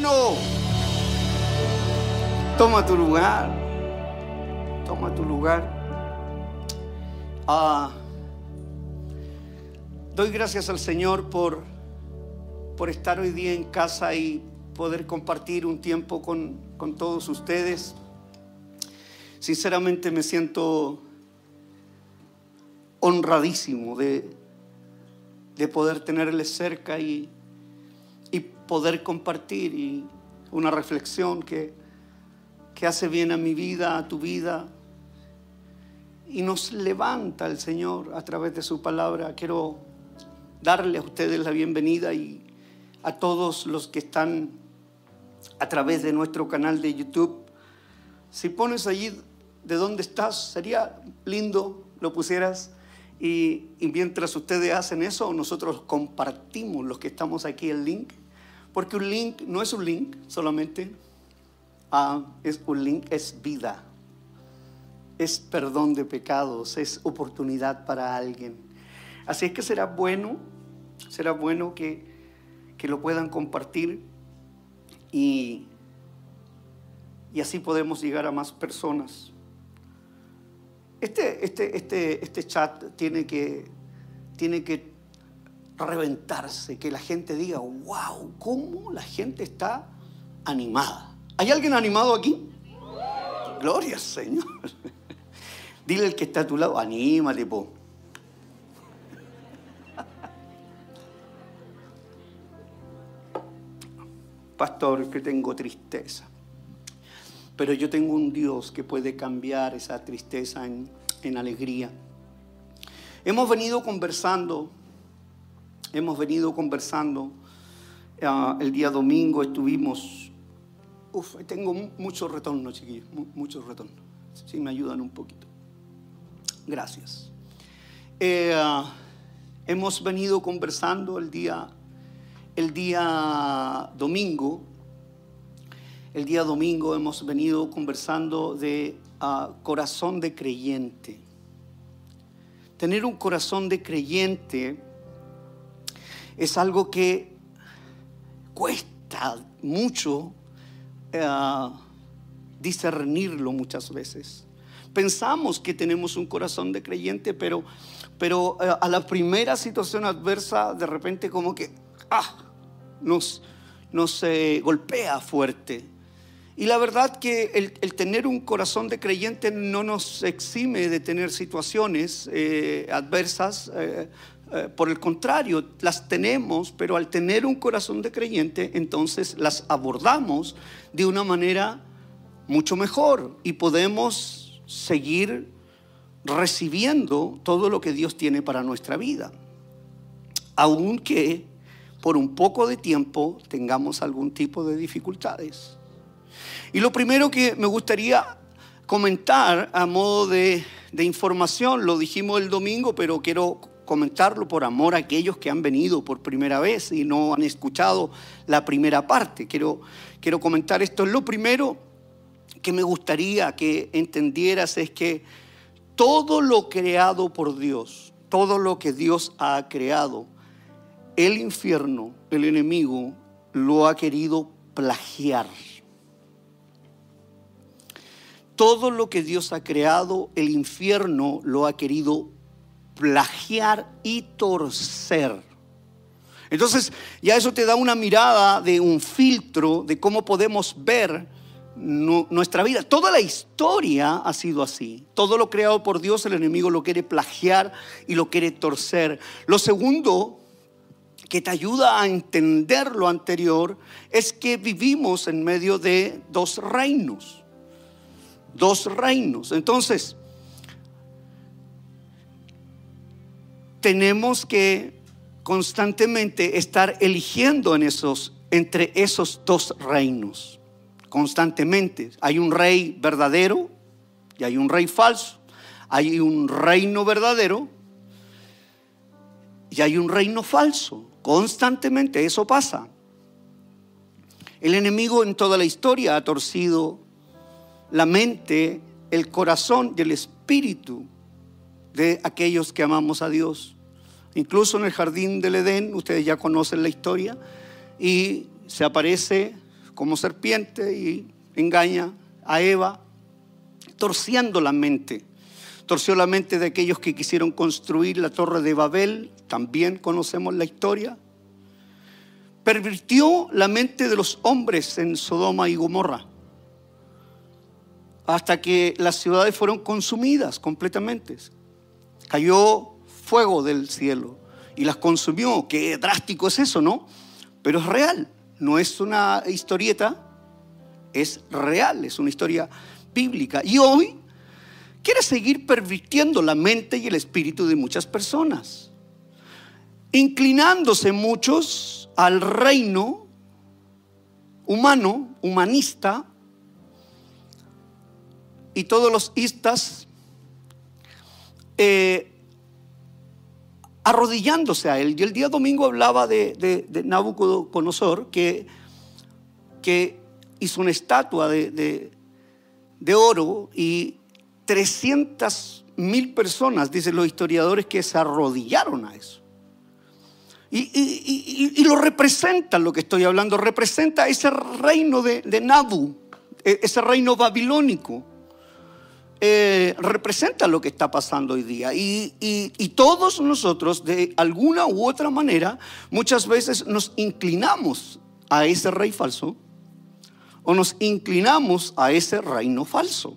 bueno. Toma tu lugar. Toma tu lugar. Ah, doy gracias al Señor por, por estar hoy día en casa y poder compartir un tiempo con, con todos ustedes. Sinceramente me siento honradísimo de, de poder tenerles cerca y, y poder compartir y una reflexión que, que hace bien a mi vida, a tu vida, y nos levanta el Señor a través de su palabra. Quiero darle a ustedes la bienvenida y a todos los que están a través de nuestro canal de YouTube. Si pones allí de dónde estás, sería lindo lo pusieras y, y, mientras ustedes hacen eso, nosotros compartimos los que estamos aquí el link, porque un link no es un link solamente, ah, es un link, es vida, es perdón de pecados, es oportunidad para alguien. Así es que será bueno, será bueno que, que lo puedan compartir y, y así podemos llegar a más personas. Este, este, este, este chat tiene que, tiene que reventarse, que la gente diga, wow, ¿cómo la gente está animada? ¿Hay alguien animado aquí? Gloria al Señor. Dile al que está a tu lado, anímate, po. Pastor, que tengo tristeza. Pero yo tengo un Dios que puede cambiar esa tristeza en, en alegría. Hemos venido conversando, hemos venido conversando. Uh, el día domingo estuvimos. Uf, tengo mucho retorno, chiquillos, mucho retorno. Si me ayudan un poquito. Gracias. Eh, uh, hemos venido conversando el día, el día domingo el día domingo hemos venido conversando de uh, corazón de creyente. Tener un corazón de creyente es algo que cuesta mucho uh, discernirlo muchas veces. Pensamos que tenemos un corazón de creyente, pero, pero uh, a la primera situación adversa, de repente como que ah, nos, nos eh, golpea fuerte. Y la verdad que el, tener un corazón de creyente no nos exime de tener situaciones eh, adversas. Eh, eh, por el contrario, las tenemos, pero al tener un corazón de creyente, entonces las abordamos de una manera mucho mejor y podemos seguir recibiendo todo lo que Dios tiene para nuestra vida. Aunque por un poco de tiempo tengamos algún tipo de dificultades. Y lo primero que me gustaría comentar a modo de, de, información, lo dijimos el domingo, pero quiero comentarlo por amor a aquellos que han venido por primera vez y no han escuchado la primera parte. Quiero, quiero comentar esto. Lo primero que me gustaría que entendieras es que todo lo creado por Dios, todo lo que Dios ha creado, el infierno, el enemigo, lo ha querido plagiar todo lo que Dios ha creado, el infierno lo ha querido plagiar y torcer. Entonces, ya eso te da una mirada de un filtro de cómo podemos ver nuestra vida. Toda la historia ha sido así. Todo lo creado por Dios, el enemigo lo quiere plagiar y lo quiere torcer. Lo segundo que te ayuda a entender lo anterior es que vivimos en medio de dos reinos dos reinos. Entonces, tenemos que constantemente estar eligiendo en esos, entre esos dos reinos. Constantemente. Hay un rey verdadero y hay un rey falso. Hay un reino verdadero y hay un reino falso. Constantemente eso pasa. El enemigo en toda la historia ha torcido la mente, el corazón y el espíritu de aquellos que amamos a Dios. Incluso en el jardín del Edén, ustedes ya conocen la historia, y se aparece como serpiente y engaña a Eva, torciendo la mente. Torció la mente de aquellos que quisieron construir la torre de Babel, también conocemos la historia. Pervirtió la mente de los hombres en Sodoma y Gomorra, hasta que las ciudades fueron consumidas completamente. Cayó fuego del cielo y las consumió. Qué drástico es eso, ¿no? Pero es real, no es una historieta, es real, es una historia bíblica. Y hoy quiere seguir pervirtiendo la mente y el espíritu de muchas personas, inclinándose muchos al reino humano, humanista, y todos los istas eh, arrodillándose a él. Y el día domingo hablaba de, de, Nabucodonosor, que, que hizo una estatua de, de oro y 300 mil personas, dicen los historiadores, que se arrodillaron a eso. Y, lo representa lo que estoy hablando, representa ese reino de, Nabu, e, ese reino babilónico. Eh, representa lo que está pasando hoy día. Y, todos nosotros, de alguna u otra manera, muchas veces nos inclinamos a ese rey falso o nos inclinamos a ese reino falso.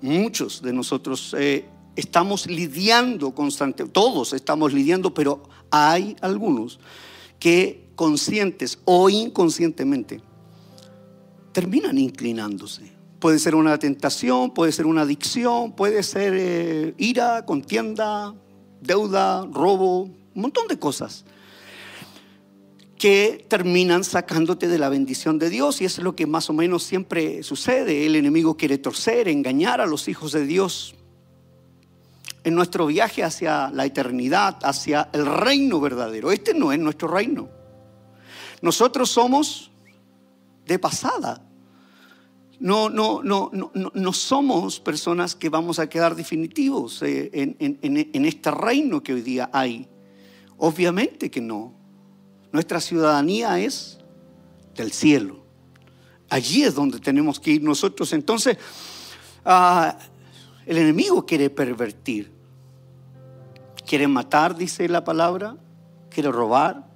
Muchos de nosotros eh, estamos lidiando constantemente, todos estamos lidiando, pero hay algunos que conscientes o inconscientemente terminan inclinándose. Puede ser una tentación, puede ser una adicción, puede ser eh, ira, contienda, deuda, robo, un montón de cosas que terminan sacándote de la bendición de Dios y eso es lo que más o menos siempre sucede. El enemigo quiere torcer, engañar a los hijos de Dios en nuestro viaje hacia la eternidad, hacia el reino verdadero. Este no es nuestro reino. Nosotros somos de pasada. No, no, no, no, no somos personas que vamos a quedar definitivos eh, en este reino que hoy día hay. Obviamente que no. Nuestra ciudadanía es del cielo. Allí es donde tenemos que ir nosotros. Entonces, ah, el enemigo quiere pervertir. Quiere matar, dice la palabra. Quiere robar.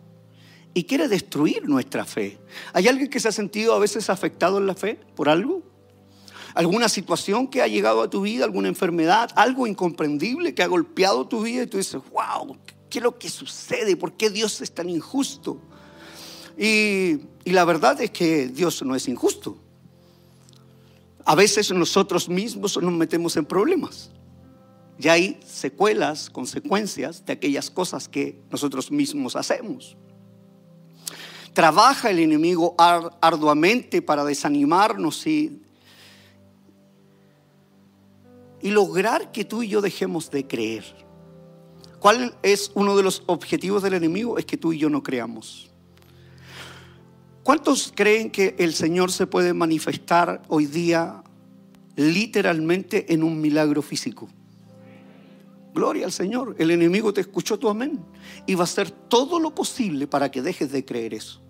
Y quiere destruir nuestra fe. ¿Hay alguien que se ha sentido a veces afectado en la fe por algo? ¿Alguna situación que ha llegado a tu vida? ¿Alguna enfermedad? ¿Algo incomprendible que ha golpeado tu vida? Y tú dices, wow, ¿Qué es lo que sucede? ¿Por qué Dios es tan injusto? Y, la verdad es que Dios no es injusto. A veces nosotros mismos nos metemos en problemas. Y hay secuelas, consecuencias de aquellas cosas que nosotros mismos hacemos. Trabaja el enemigo arduamente para desanimarnos y, y lograr que tú y yo dejemos de creer. ¿Cuál es uno de los objetivos del enemigo? Es que tú y yo no creamos. ¿Cuántos creen que el Señor se puede manifestar hoy día literalmente en un milagro físico? Gloria al Señor. El enemigo te escuchó tu amén. Y va a hacer todo lo posible para que dejes de creer eso.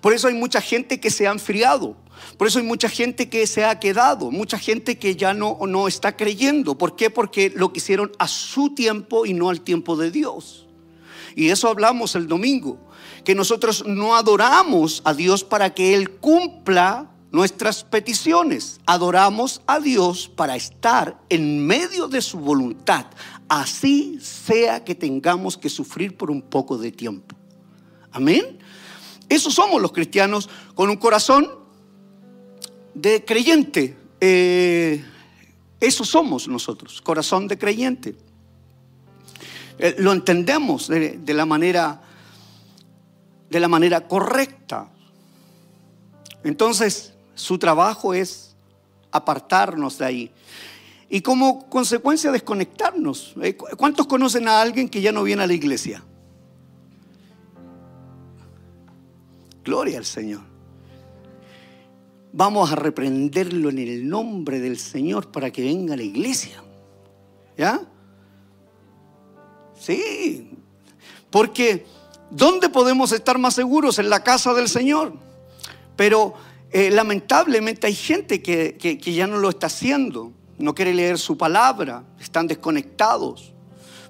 Por eso hay mucha gente que se ha enfriado. Por eso hay mucha gente que se ha quedado. Mucha gente que ya no, no está creyendo. ¿Por qué? Porque lo quisieron a su tiempo y no al tiempo de Dios. Y eso hablamos el domingo. Que nosotros no adoramos a Dios para que Él cumpla nuestras peticiones. Adoramos a Dios para estar en medio de su voluntad. Así sea que tengamos que sufrir por un poco de tiempo. Amén. Esos somos los cristianos con un corazón de creyente. Eh, eso somos nosotros, corazón de creyente. Eh, lo entendemos de, la manera de la manera correcta. Entonces, su trabajo es apartarnos de ahí. Y como consecuencia desconectarnos. Eh, ¿Cuántos conocen a alguien que ya no viene a la iglesia? Gloria al Señor. Vamos a reprenderlo en el nombre del Señor para que venga a la iglesia. ¿Ya? Sí. Porque ¿dónde podemos estar más seguros? En la casa del Señor. Pero eh, lamentablemente hay gente que, que ya no lo está haciendo, no quiere leer su palabra, están desconectados.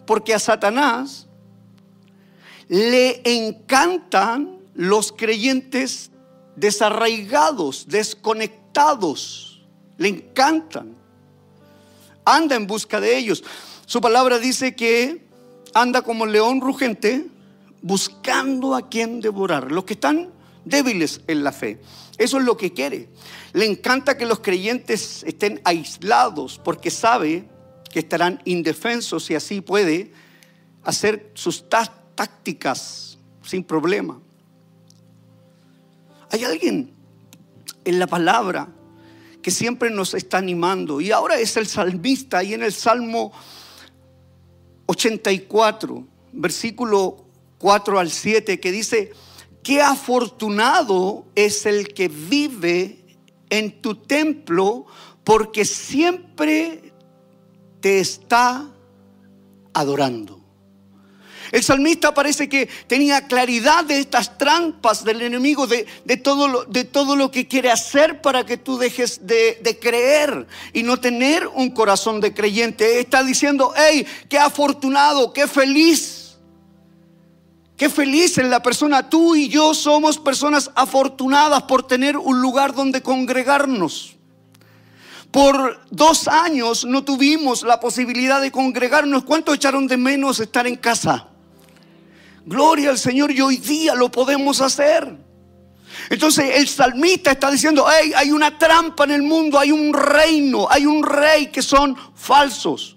Porque a Satanás le encantan los creyentes desarraigados, desconectados. Le encantan. Anda en busca de ellos. Su palabra dice que anda como león rugente buscando a quien devorar. Los que están débiles en la fe. Eso es lo que quiere. Le encanta que los creyentes estén aislados porque sabe que estarán indefensos y así puede hacer sus tácticas sin problema. Hay alguien en la palabra que siempre nos está animando y ahora es el salmista ahí en el Salmo 84, versículo 4 al 7, que dice, qué afortunado es el que vive en tu templo porque siempre te está adorando. El salmista parece que tenía claridad de estas trampas del enemigo, de, todo, lo, de todo, lo, que quiere hacer para que tú dejes de, de, creer y no tener un corazón de creyente. Está diciendo, hey, qué afortunado, qué feliz. Qué feliz en la persona. Tú y yo somos personas afortunadas por tener un lugar donde congregarnos. Por dos años no tuvimos la posibilidad de congregarnos. ¿Cuánto echaron de menos estar en casa? Gloria al Señor y hoy día lo podemos hacer. Entonces el salmista está diciendo, hay una trampa en el mundo, hay un reino, hay un rey que son falsos.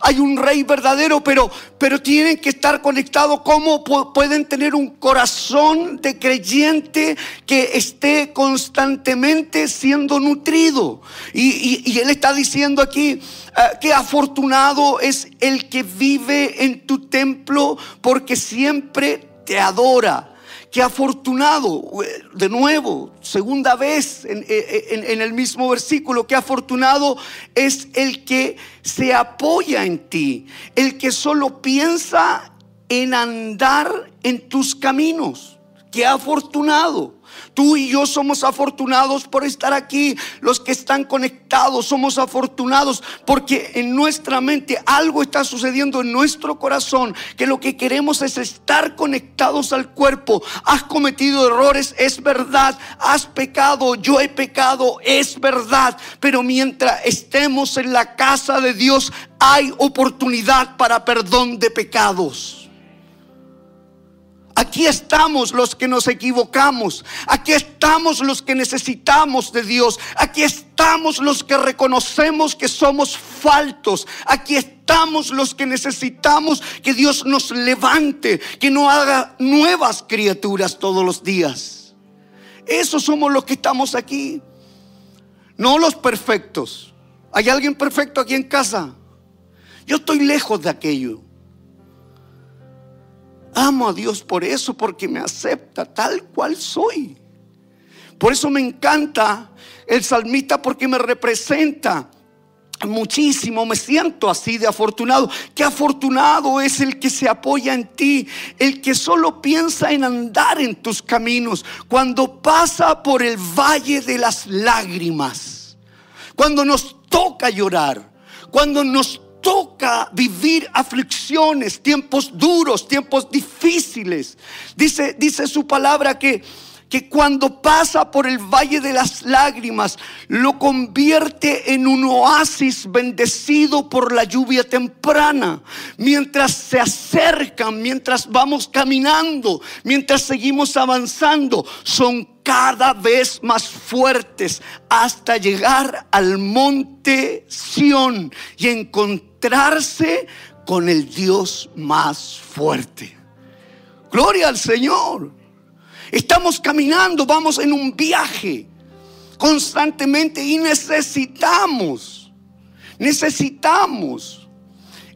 Hay un rey verdadero, pero, pero tienen que estar conectados. ¿Cómo pueden tener un corazón de creyente que esté constantemente siendo nutrido? Y, y él está diciendo aquí, Ah, qué afortunado es el que vive en tu templo porque siempre te adora. Qué afortunado, de nuevo, segunda vez en, en, el mismo versículo, qué afortunado es el que se apoya en ti, el que solo piensa en andar en tus caminos. Qué afortunado. Tú y yo somos afortunados por estar aquí. Los que están conectados somos afortunados porque en nuestra mente algo está sucediendo en nuestro corazón que lo que queremos es estar conectados al cuerpo. Has cometido errores, es verdad. Has pecado, yo he pecado, es verdad. Pero mientras estemos en la casa de Dios hay oportunidad para perdón de pecados. Aquí estamos los que nos equivocamos. Aquí estamos los que necesitamos de Dios. Aquí estamos los que reconocemos que somos faltos. Aquí estamos los que necesitamos que Dios nos levante, que no haga nuevas criaturas todos los días. Esos somos los que estamos aquí. No los perfectos. ¿Hay alguien perfecto aquí en casa? Yo estoy lejos de aquello. Amo a Dios por eso, porque me acepta tal cual soy. Por eso me encanta el salmista porque me representa muchísimo, me siento así de afortunado. Qué afortunado es el que se apoya en ti, el que solo piensa en andar en tus caminos, cuando pasa por el valle de las lágrimas, cuando nos toca llorar, cuando nos toca vivir aflicciones, tiempos duros, tiempos difíciles. Dice, dice su palabra que, que cuando pasa por el valle de las lágrimas, lo convierte en un oasis bendecido por la lluvia temprana. Mientras se acercan, mientras vamos caminando, mientras seguimos avanzando, son cada vez más fuertes hasta llegar al monte Sión y encontrarse con el Dios más fuerte. Gloria al Señor. Estamos caminando, vamos en un viaje constantemente y necesitamos, necesitamos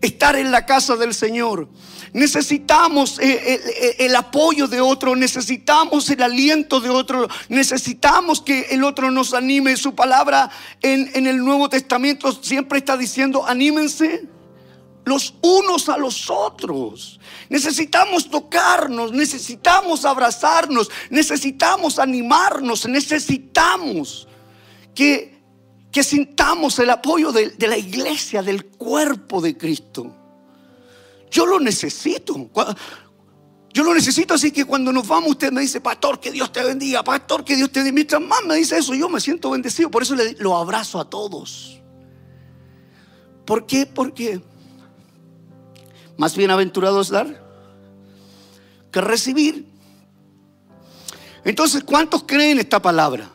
estar en la casa del Señor. Necesitamos eh, eh, el, apoyo de otro, necesitamos el aliento de otro, necesitamos que el otro nos anime. Su palabra en, el Nuevo Testamento siempre está diciendo, anímense los unos a los otros. Necesitamos tocarnos, necesitamos abrazarnos, necesitamos animarnos, necesitamos que, sintamos el apoyo de la iglesia, del cuerpo de Cristo. Yo lo necesito. Yo lo necesito, así que cuando nos vamos, usted me dice, pastor, que Dios te bendiga, pastor, que Dios te bendiga. Mientras más me dice eso, yo me siento bendecido. Por eso le, lo abrazo a todos. ¿Por qué? Porque más bienaventurado es dar que recibir. Entonces, ¿cuántos creen esta palabra?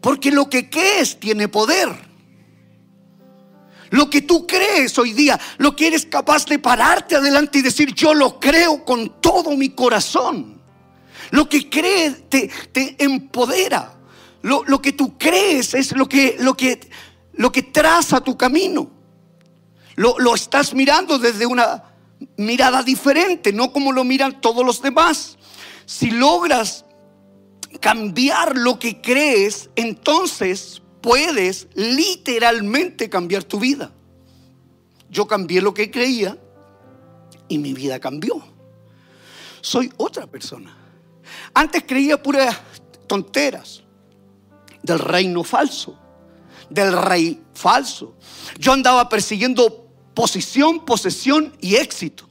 Porque lo que crees tiene poder. Lo que tú crees hoy día, lo que eres capaz de pararte adelante y decir, yo lo creo con todo mi corazón. Lo que crees te, empodera. Lo, que tú crees es lo que, lo que, lo que traza tu camino. Lo, lo estás mirando desde una mirada diferente, no como lo miran todos los demás. Si logras cambiar lo que crees, entonces puedes literalmente cambiar tu vida. Yo cambié lo que creía y mi vida cambió. Soy otra persona. Antes creía puras tonteras del reino falso, del rey falso. Yo andaba persiguiendo posición, posesión y éxito.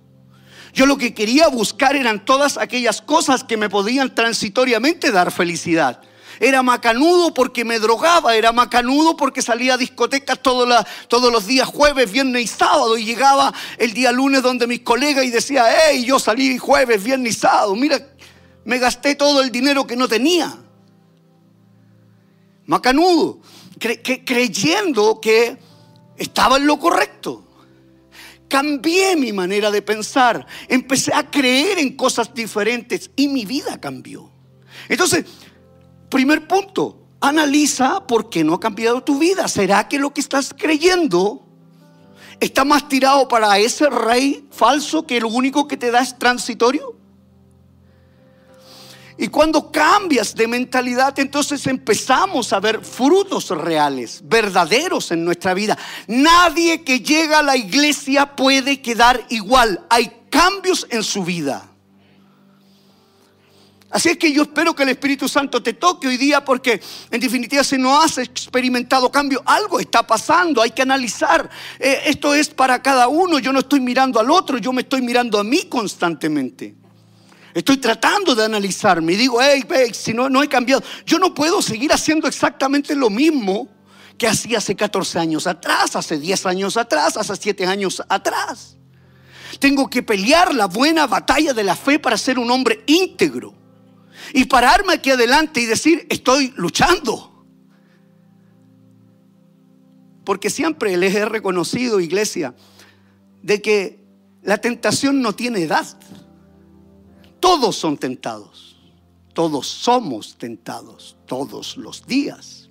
Yo lo que quería buscar eran todas aquellas cosas que me podían transitoriamente dar felicidad. Era macanudo porque me drogaba, era macanudo porque salía a discotecas todos, los días, jueves, viernes y sábado. Y llegaba el día lunes donde mis colegas y decía, hey, yo salí jueves, viernes y sábado. Mira, me gasté todo el dinero que no tenía. Macanudo, creyendo que estaba en lo correcto. Cambié mi manera de pensar, empecé a creer en cosas diferentes y mi vida cambió. Entonces, Primer punto, analiza por qué no ha cambiado tu vida. ¿Será que lo que estás creyendo está más tirado para ese rey falso que lo único que te da es transitorio? Y cuando cambias de mentalidad, entonces empezamos a ver frutos reales, verdaderos en nuestra vida. Nadie que llega a la iglesia puede quedar igual. Hay cambios en su vida. Así es que yo espero que el Espíritu Santo te toque hoy día porque en definitiva si no has experimentado cambio, algo está pasando, hay que analizar. Eh, esto es para cada uno, yo no estoy mirando al otro, yo me estoy mirando a mí constantemente. Estoy tratando de analizarme y digo, hey, si no, no he cambiado, yo no puedo seguir haciendo exactamente lo mismo que hacía hace 14 años atrás, hace 10 años atrás, hace 7 años atrás. Tengo que pelear la buena batalla de la fe para ser un hombre íntegro y pararme aquí adelante y decir, estoy luchando. Porque siempre les he reconocido, iglesia, de que la tentación no tiene edad. Todos son tentados. Todos somos tentados todos los días.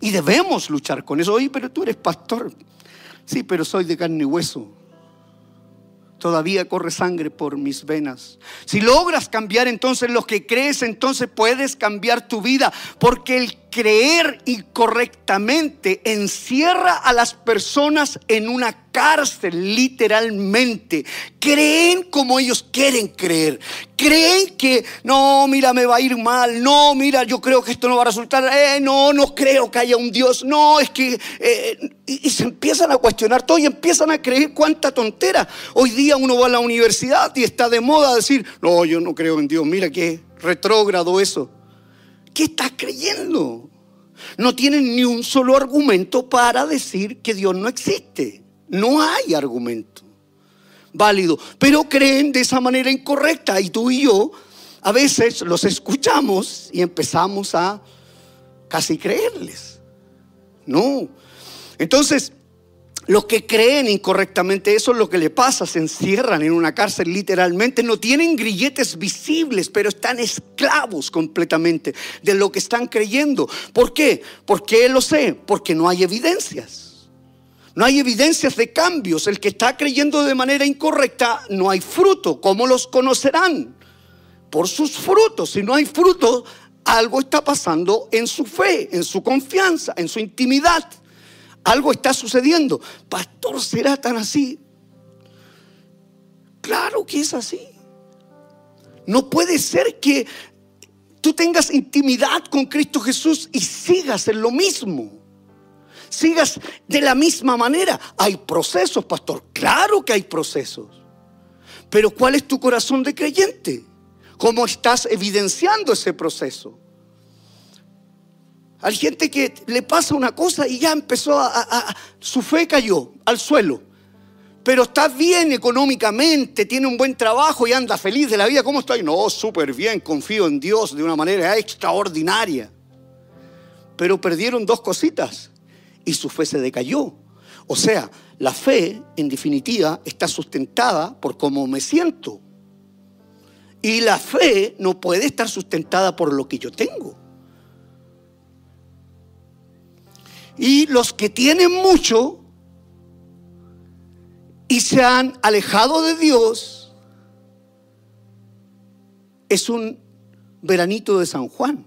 Y debemos luchar con eso. Oye, pero tú eres pastor. Sí, pero soy de carne y hueso todavía corre sangre por mis venas. Si logras cambiar entonces lo que crees, entonces puedes cambiar tu vida, porque el creer incorrectamente encierra a las personas en una cárcel, literalmente. Creen como ellos quieren creer. Creen que, no, mira, me va a ir mal. No, mira, yo creo que esto no va a resultar. Eh, no, no creo que haya un Dios. No, es que... Eh, y, y, se empiezan a cuestionar todo y empiezan a creer cuánta tontera. Hoy día uno va a la universidad y está de moda decir, no, yo no creo en Dios. Mira qué retrógrado eso. ¿Qué estás creyendo? No tienen ni un solo argumento para decir que Dios no existe. No hay argumento válido. Pero creen de esa manera incorrecta. Y tú y yo a veces los escuchamos y empezamos a casi creerles. No. Entonces, los que creen incorrectamente eso es lo que le pasa, se encierran en una cárcel literalmente, no tienen grilletes visibles, pero están esclavos completamente de lo que están creyendo. ¿Por qué? ¿Por qué lo sé? Porque no hay evidencias. No hay evidencias de cambios. El que está creyendo de manera incorrecta, no hay fruto. ¿Cómo los conocerán? Por sus frutos. Si no hay fruto, algo está pasando en su fe, en su confianza, en su intimidad. Algo está sucediendo. Pastor, ¿será tan así? Claro que es así. No puede ser que tú tengas intimidad con Cristo Jesús y sigas en lo mismo. Sigas de la misma manera. Hay procesos, pastor. Claro que hay procesos. Pero ¿cuál es tu corazón de creyente? ¿Cómo estás evidenciando ese proceso? Hay gente que le pasa una cosa y ya empezó a, su fe cayó al suelo. Pero está bien económicamente, tiene un buen trabajo y anda feliz de la vida. ¿Cómo estoy? No, súper bien, confío en Dios de una manera extraordinaria. Pero perdieron dos cositas y su fe se decayó. O sea, la fe, en definitiva, está sustentada por cómo me siento. Y la fe no puede estar sustentada por lo que yo tengo. Y los que tienen mucho y se han alejado de Dios, es un veranito de San Juan.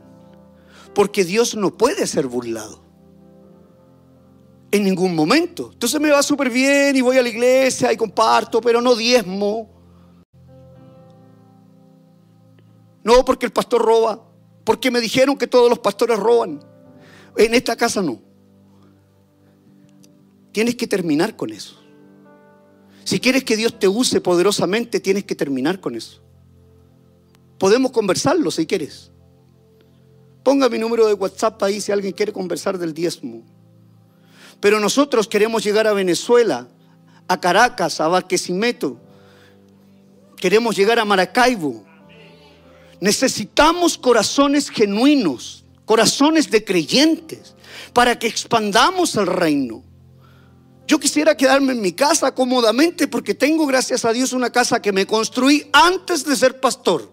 Porque Dios no puede ser burlado. En ningún momento. Entonces me va súper bien y voy a la iglesia y comparto, pero no diezmo. No porque el pastor roba, porque me dijeron que todos los pastores roban. En esta casa no. Tienes que terminar con eso. Si quieres que Dios te use poderosamente, tienes que terminar con eso. Podemos conversarlo si quieres. Ponga mi número de WhatsApp ahí si alguien quiere conversar del diezmo. Pero nosotros queremos llegar a Venezuela, a Caracas, a Barquisimeto. Queremos llegar a Maracaibo. Necesitamos corazones genuinos, corazones de creyentes, para que expandamos el reino. Yo quisiera quedarme en mi casa cómodamente porque tengo, gracias a Dios, una casa que me construí antes de ser pastor.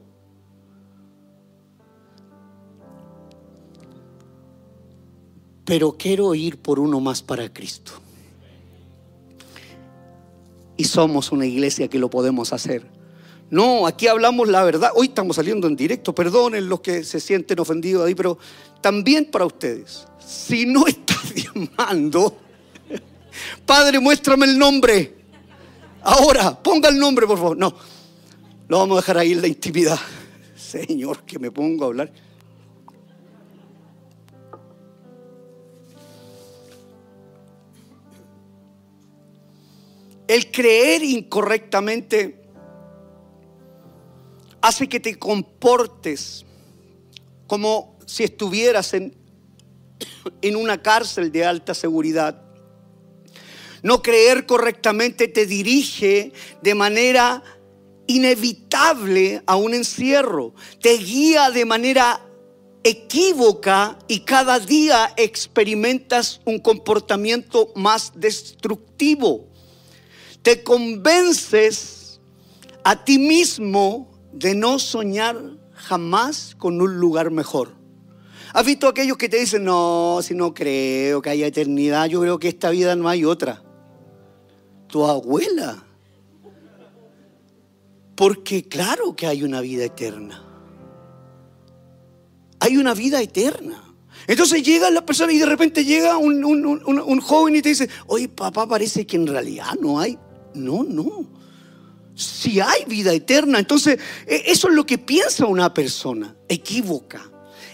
Pero quiero ir por uno más para Cristo. Y somos una iglesia que lo podemos hacer. No, aquí hablamos la verdad. Hoy estamos saliendo en directo. Perdonen los que se sienten ofendidos ahí, pero también para ustedes. Si no estás diezmando, Padre, muéstrame el nombre. Ahora, ponga el nombre, por favor. No, lo vamos a dejar ahí en la intimidad. Señor, que me pongo a hablar. El creer incorrectamente hace que te comportes como si estuvieras en, en una cárcel de alta seguridad. No creer correctamente te dirige de manera inevitable a un encierro. Te guía de manera equívoca y cada día experimentas un comportamiento más destructivo. Te convences a ti mismo de no soñar jamás con un lugar mejor. ¿Has visto aquellos que te dicen, no, si no creo que haya eternidad, yo creo que esta vida no hay otra? Tu abuela. Porque claro que hay una vida eterna. Hay una vida eterna. Entonces llega la persona y de repente llega un, joven y te dice, oye papá, parece que en realidad no hay. No, no. Si hay vida eterna, entonces e, eso es lo que piensa una persona. Equívoca.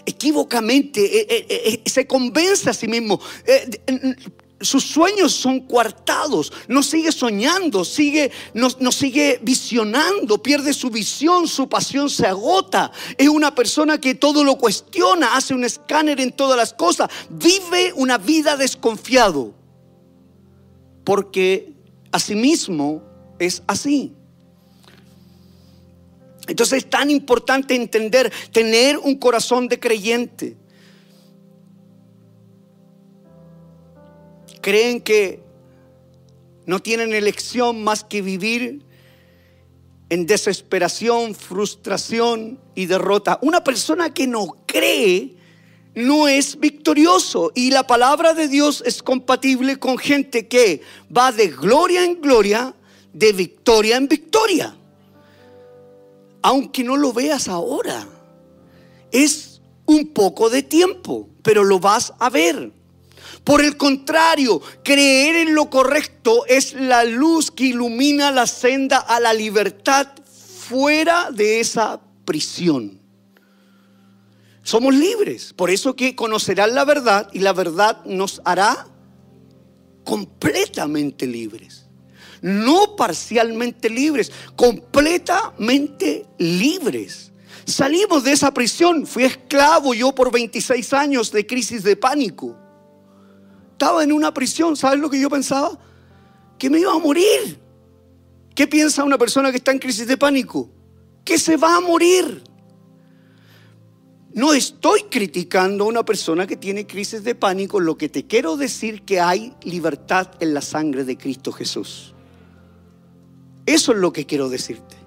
Equívocamente e, e, se convence a sí mismo sus sueños son coartados, no sigue soñando, sigue, no, no, sigue visionando, pierde su visión, su pasión se agota. Es una persona que todo lo cuestiona, hace un escáner en todas las cosas, vive una vida desconfiado, porque asimismo es así. Entonces es tan importante entender, tener un corazón de creyente. Creen que no tienen elección más que vivir en desesperación, frustración y derrota. Una persona que no cree no es victorioso. Y la palabra de Dios es compatible con gente que va de gloria en gloria, de victoria en victoria. Aunque no lo veas ahora, es un poco de tiempo, pero lo vas a ver. Por el contrario, creer en lo correcto es la luz que ilumina la senda a la libertad fuera de esa prisión. Somos libres, por eso que conocerán la verdad y la verdad nos hará completamente libres. No parcialmente libres, completamente libres. Salimos de esa prisión. Fui esclavo yo por 26 años de crisis de pánico. Estaba en una prisión. ¿Sabes lo que yo pensaba? Que me iba a morir. ¿Qué piensa una persona que está en crisis de pánico? Que se va a morir. No estoy criticando a una persona que tiene crisis de pánico. Lo que te quiero decir que hay libertad en la sangre de Cristo Jesús. Eso es lo que quiero decirte.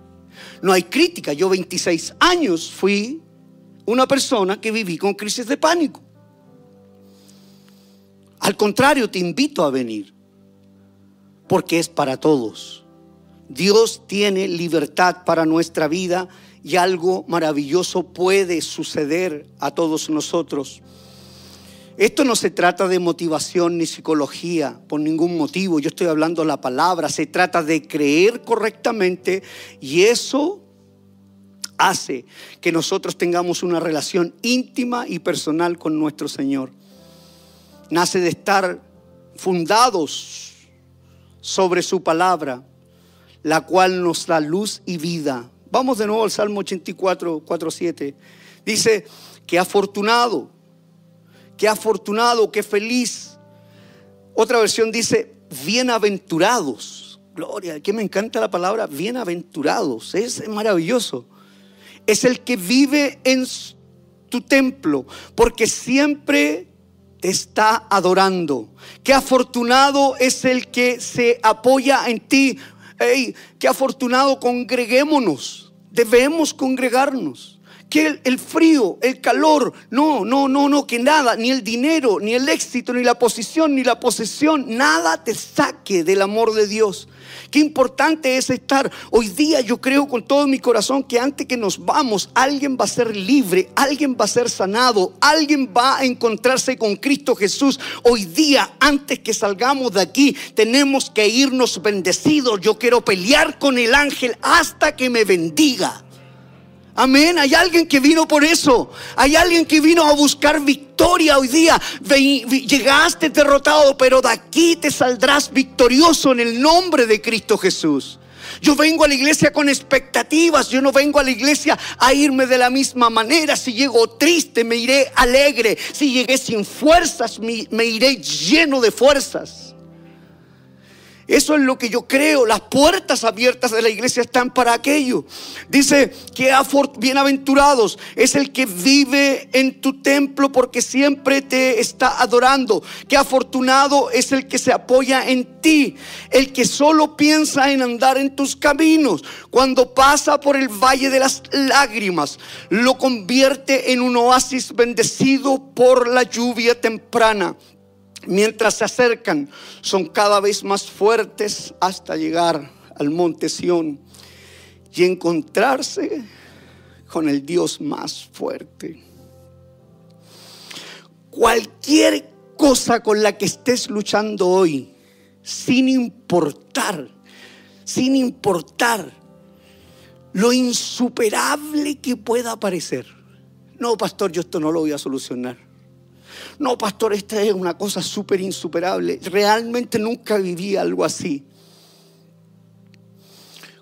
No hay crítica. Yo 26 años fui una persona que viví con crisis de pánico. Al contrario, te invito a venir, porque es para todos. Dios tiene libertad para nuestra vida y algo maravilloso puede suceder a todos nosotros. Esto no se trata de motivación ni psicología por ningún motivo. Yo estoy hablando la palabra. Se trata de creer correctamente y eso hace que nosotros tengamos una relación íntima y personal con nuestro Señor. Nace de estar fundados sobre su palabra, la cual nos da luz y vida. Vamos de nuevo al Salmo 84, 4, 7. Dice que afortunado qué afortunado, qué feliz. Otra versión dice, bienaventurados. Gloria, que me encanta la palabra bienaventurados. Es maravilloso. Es el que vive en tu templo, porque siempre te está adorando. Qué afortunado es el que se apoya en ti. Hey, qué afortunado, congreguémonos. Debemos congregarnos que el, frío, el calor, no, no, no, no, que nada, ni el dinero, ni el éxito, ni la posición, ni la posesión, nada te saque del amor de Dios. Qué importante es estar. Hoy día yo creo con todo mi corazón que antes que nos vamos, alguien va a ser libre, alguien va a ser sanado, alguien va a encontrarse con Cristo Jesús. Hoy día, antes que salgamos de aquí, tenemos que irnos bendecidos. Yo quiero pelear con el ángel hasta que me bendiga. Amén. Hay alguien que vino por eso. Hay alguien que vino a buscar victoria hoy día. Llegaste derrotado, pero de aquí te saldrás victorioso en el nombre de Cristo Jesús. Yo vengo a la iglesia con expectativas. Yo no vengo a la iglesia a irme de la misma manera. Si llego triste, me iré alegre. Si llegué sin fuerzas, me iré lleno de fuerzas. Eso es lo que yo creo. Las puertas abiertas de la iglesia están para aquello. Dice que bienaventurados es el que vive en tu templo porque siempre te está adorando. Que afortunado es el que se apoya en ti. El que solo piensa en andar en tus caminos. Cuando pasa por el valle de las lágrimas, lo convierte en un oasis bendecido por la lluvia temprana mientras se acercan, son cada vez más fuertes hasta llegar al monte Sión y encontrarse con el Dios más fuerte. Cualquier cosa con la que estés luchando hoy, sin importar, sin importar lo insuperable que pueda parecer. No, pastor, yo esto no lo voy a solucionar. No, pastor, esta es una cosa súper insuperable. Realmente nunca viví algo así.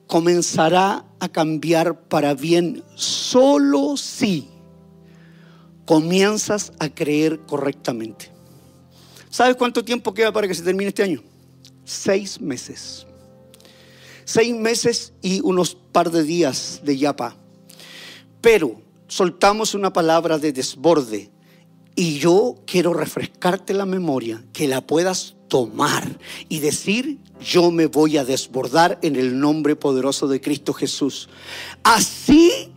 Comenzará a cambiar para bien solo si comienzas a creer correctamente. ¿Sabes cuánto tiempo queda para que se termine este año? Seis meses. Seis meses y unos par de días de yapa. Pero soltamos una palabra de desborde y yo quiero refrescarte la memoria, que la puedas tomar y decir, yo me voy a desbordar en el nombre poderoso de Cristo Jesús. Así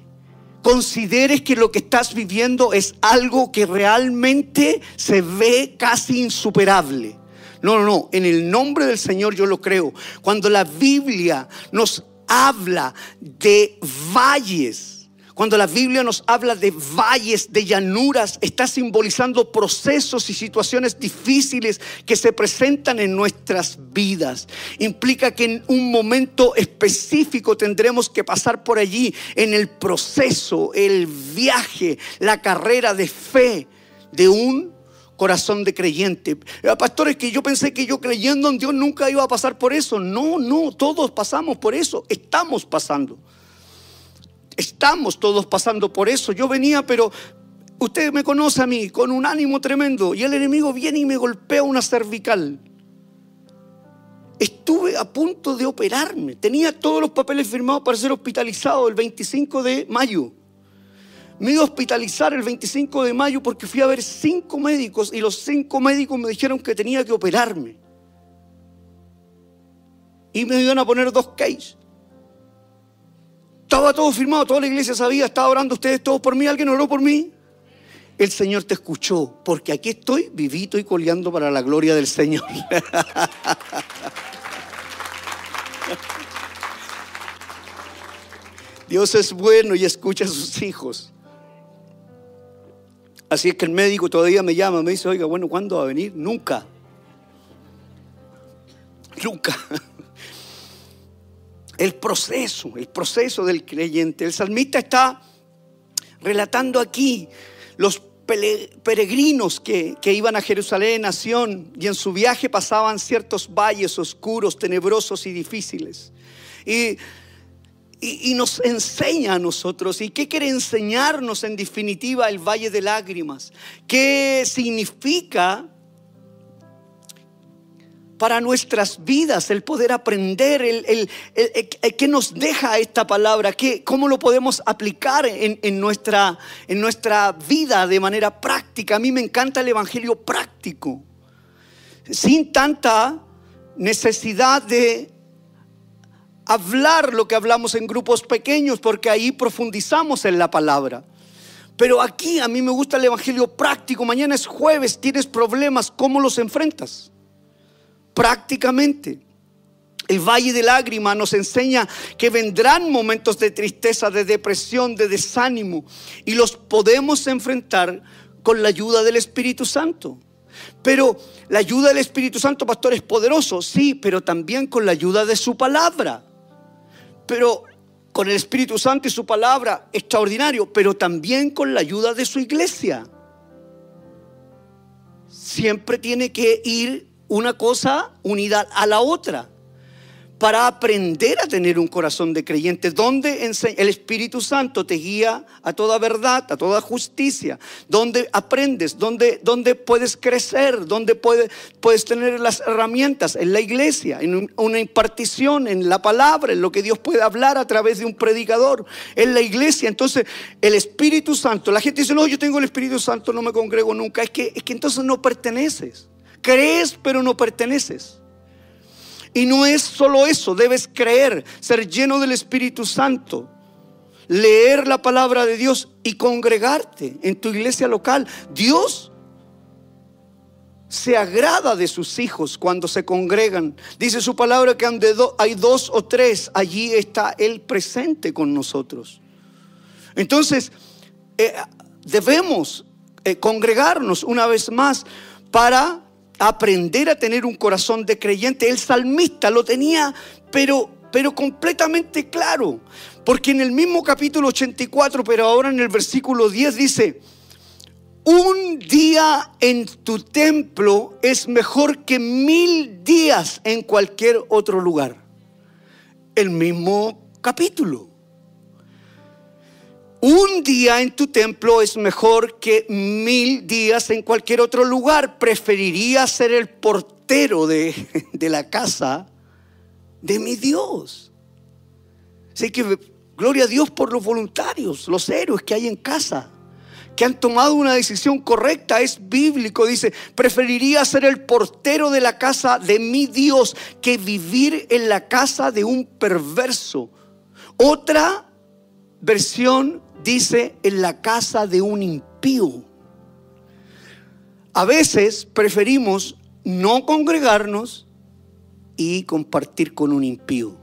consideres que lo que estás viviendo es algo que realmente se ve casi insuperable. No, no, no, en el nombre del Señor yo lo creo. Cuando la Biblia nos habla de valles, Cuando la Biblia nos habla de valles, de llanuras, está simbolizando procesos y situaciones difíciles que se presentan en nuestras vidas. Implica que en un momento específico tendremos que pasar por allí en el proceso, el viaje, la carrera de fe de un corazón de creyente. Eh, Pastores, que yo pensé que yo creyendo en Dios nunca iba a pasar por eso. No, no, todos pasamos por eso, estamos pasando. Estamos todos pasando por eso. Yo venía, pero usted me conoce a mí con un ánimo tremendo y el enemigo viene y me golpea una cervical. Estuve a punto de operarme. Tenía todos los papeles firmados para ser hospitalizado el 25 de mayo. Me iba a hospitalizar el 25 de mayo porque fui a ver cinco médicos y los cinco médicos me dijeron que tenía que operarme. Y me iban a poner dos cases. Estaba todo firmado, toda la iglesia sabía, estaba orando ustedes todos por mí, alguien oró por mí. El Señor te escuchó, porque aquí estoy vivito y coleando para la gloria del Señor. Dios es bueno y escucha a sus hijos. Así es que el médico todavía me llama, me dice, oiga, bueno, ¿cuándo va a venir? Nunca. Nunca. El proceso, el proceso del creyente. El salmista está relatando aquí los peregrinos que, iban a Jerusalén, nación, y en su viaje pasaban ciertos valles oscuros, tenebrosos y difíciles. Y, y, nos enseña a nosotros. ¿Y qué quiere enseñarnos en definitiva el valle de lágrimas? ¿Qué significa para nuestras vidas, el poder aprender, el, el, nos deja esta palabra, ¿Qué, cómo lo podemos aplicar en, nuestra, en nuestra vida de manera práctica. A mí me encanta el Evangelio práctico, sin tanta necesidad de hablar lo que hablamos en grupos pequeños, porque ahí profundizamos en la palabra. Pero aquí a mí me gusta el Evangelio práctico. Mañana es jueves, tienes problemas, ¿cómo los enfrentas? Prácticamente. El valle de lágrimas nos enseña que vendrán momentos de tristeza, de depresión, de desánimo y los podemos enfrentar con la ayuda del Espíritu Santo. Pero la ayuda del Espíritu Santo, pastor, es poderoso, sí, pero también con la ayuda de su palabra. Pero con el Espíritu Santo y su palabra, extraordinario, pero también con la ayuda de su iglesia. Siempre tiene que ir una cosa unida a la otra. Para aprender a tener un corazón de creyente, donde el Espíritu Santo te guía a toda verdad, a toda justicia, donde aprendes, donde, puedes crecer, donde puedes, puedes tener las herramientas en la iglesia, en una impartición, en la palabra, en lo que Dios puede hablar a través de un predicador, en la iglesia. Entonces, el Espíritu Santo, la gente dice, no, yo tengo el Espíritu Santo, no me congrego nunca, es que, es que entonces no perteneces. Crees pero no perteneces. Y no es solo eso, debes creer, ser lleno del Espíritu Santo, leer la palabra de Dios y congregarte en tu iglesia local. Dios se agrada de sus hijos cuando se congregan. Dice su palabra que hay dos o tres, allí está Él presente con nosotros. Entonces, eh, debemos eh, congregarnos una vez más para aprender a tener un corazón de creyente. El salmista lo tenía, pero, pero completamente claro. Porque en el mismo capítulo 84, pero ahora en el versículo 10 dice, un día en tu templo es mejor que mil días en cualquier otro lugar. El mismo capítulo. Un día en tu templo es mejor que mil días en cualquier otro lugar. Preferiría ser el portero de, la casa de mi Dios. Así que gloria a Dios por los voluntarios, los héroes que hay en casa, que han tomado una decisión correcta, es bíblico. Dice, preferiría ser el portero de la casa de mi Dios que vivir en la casa de un perverso. Otra versión dice en la casa de un impío. A veces preferimos no congregarnos y compartir con un impío.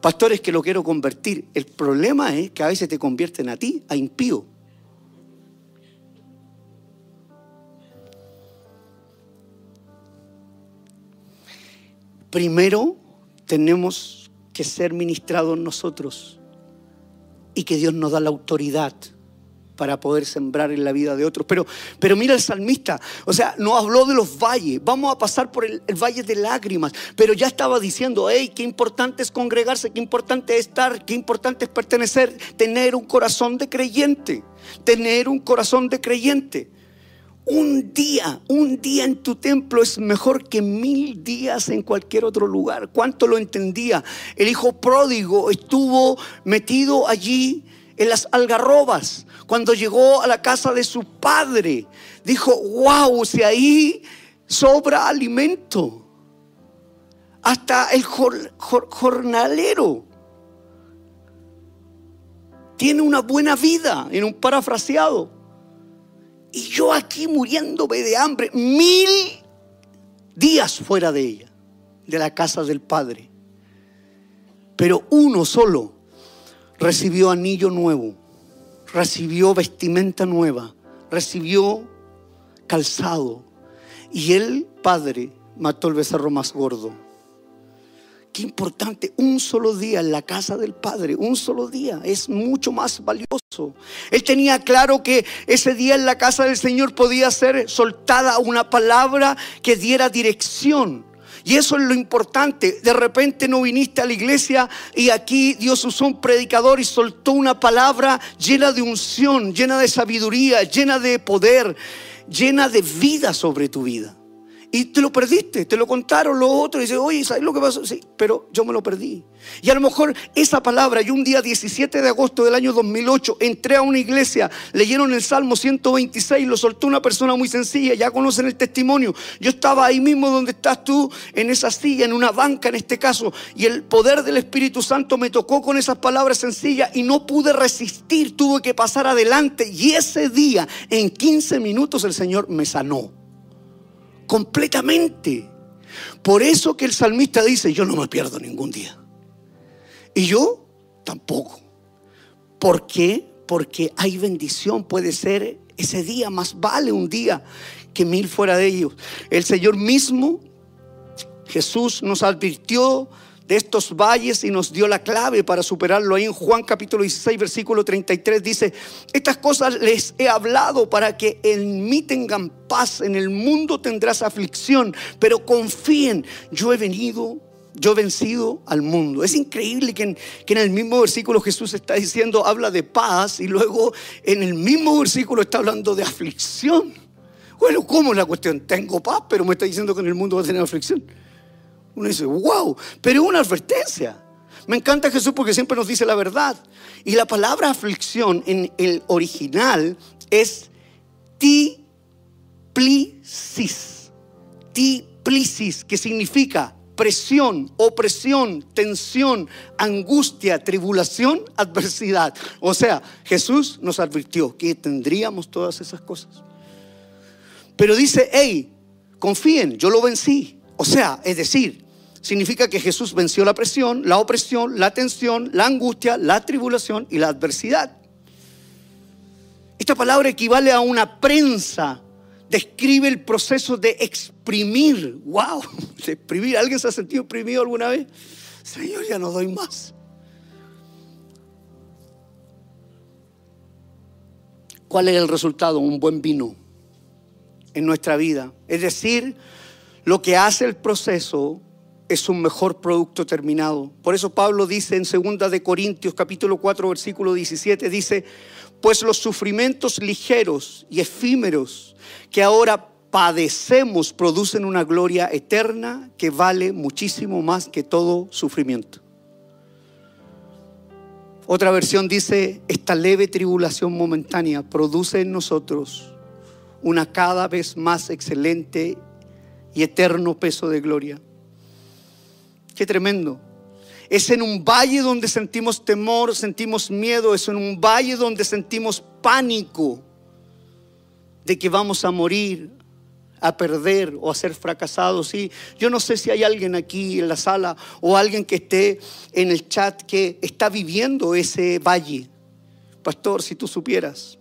Pastores que lo quiero convertir. El problema es que a veces te convierten a ti, a impío. Primero tenemos que ser ministrados nosotros y que Dios nos da la autoridad para poder sembrar en la vida de otros. Pero, pero mira el salmista, o sea, no habló de los valles, vamos a pasar por el, el, valle de lágrimas, pero ya estaba diciendo, hey, qué importante es congregarse, qué importante es estar, qué importante es pertenecer, tener un corazón de creyente, tener un corazón de creyente. Un día, un día en tu templo es mejor que mil días en cualquier otro lugar. ¿Cuánto lo entendía? El hijo pródigo estuvo metido allí en las algarrobas. Cuando llegó a la casa de su padre, dijo, wow, si ahí sobra alimento. Hasta el jornalero tiene una buena vida, en un parafraseado. Y yo aquí muriéndome de hambre, mil días fuera de ella, de la casa del Padre. Pero uno solo recibió anillo nuevo, recibió vestimenta nueva, recibió calzado. Y el Padre mató el becerro más gordo. Qué importante, un solo día en la casa del Padre, un solo día es mucho más valioso. Él tenía claro que ese día en la casa del Señor podía ser soltada una palabra que diera dirección. Y eso es lo importante. De repente no viniste a la iglesia y aquí Dios usó un predicador y soltó una palabra llena de unción, llena de sabiduría, llena de poder, llena de vida sobre tu vida. Y te lo perdiste, te lo contaron los otros y dices, oye, ¿sabes lo que pasó? Sí, pero yo me lo perdí. Y a lo mejor esa palabra, yo un día 17 de agosto del año 2008 entré a una iglesia, leyeron el Salmo 126, lo soltó una persona muy sencilla, ya conocen el testimonio. Yo estaba ahí mismo donde estás tú, en esa silla, en una banca en este caso, y el poder del Espíritu Santo me tocó con esas palabras sencillas y no pude resistir, tuve que pasar adelante. Y ese día, en 15 minutos, el Señor me sanó completamente. Por eso que el salmista dice, yo no me pierdo ningún día. Y yo tampoco. ¿Por qué? Porque hay bendición, puede ser ese día, más vale un día que mil fuera de ellos. El Señor mismo, Jesús nos advirtió de estos valles y nos dio la clave para superarlo. Ahí en Juan capítulo 16, versículo 33 dice, estas cosas les he hablado para que en mí tengan paz. En el mundo tendrás aflicción, pero confíen, yo he venido yo he vencido al mundo. Es increíble que en, que en, el mismo versículo Jesús está diciendo, habla de paz y luego en el mismo versículo está hablando de aflicción. Bueno, ¿cómo es la cuestión? Tengo paz, pero me está diciendo que en el mundo va a tener aflicción. Uno dice, wow, pero una advertencia. Me encanta Jesús porque siempre nos dice la verdad. Y la palabra aflicción en el original es tiplisis. Tiplisis, que significa presión, opresión, tensión, angustia, tribulación, adversidad. O sea, Jesús nos advirtió que tendríamos todas esas cosas. Pero dice, hey, confíen, yo lo vencí. O sea, es decir, significa que Jesús venció la presión, la opresión, la tensión, la angustia, la tribulación y la adversidad. Esta palabra equivale a una prensa. Describe el proceso de exprimir. ¡Wow! De exprimir. ¿Alguien se ha sentido exprimido alguna vez? Señor, ya no doy más. ¿Cuál es el resultado? Un buen vino en nuestra vida. Es decir, lo que hace el proceso es un mejor producto terminado. Por eso Pablo dice en 2 de Corintios capítulo 4 versículo 17 dice, "Pues los sufrimientos ligeros y efímeros que ahora padecemos producen una gloria eterna que vale muchísimo más que todo sufrimiento." Otra versión dice, "Esta leve tribulación momentánea produce en nosotros una cada vez más excelente y eterno peso de gloria." Qué tremendo. Es en un valle donde sentimos temor, sentimos miedo, es en un valle donde sentimos pánico de que vamos a morir. a perder o a ser fracasado. Sí, yo no sé si hay alguien aquí en la sala o alguien que esté en el chat que está viviendo ese valle. Pastor, si tú supieras,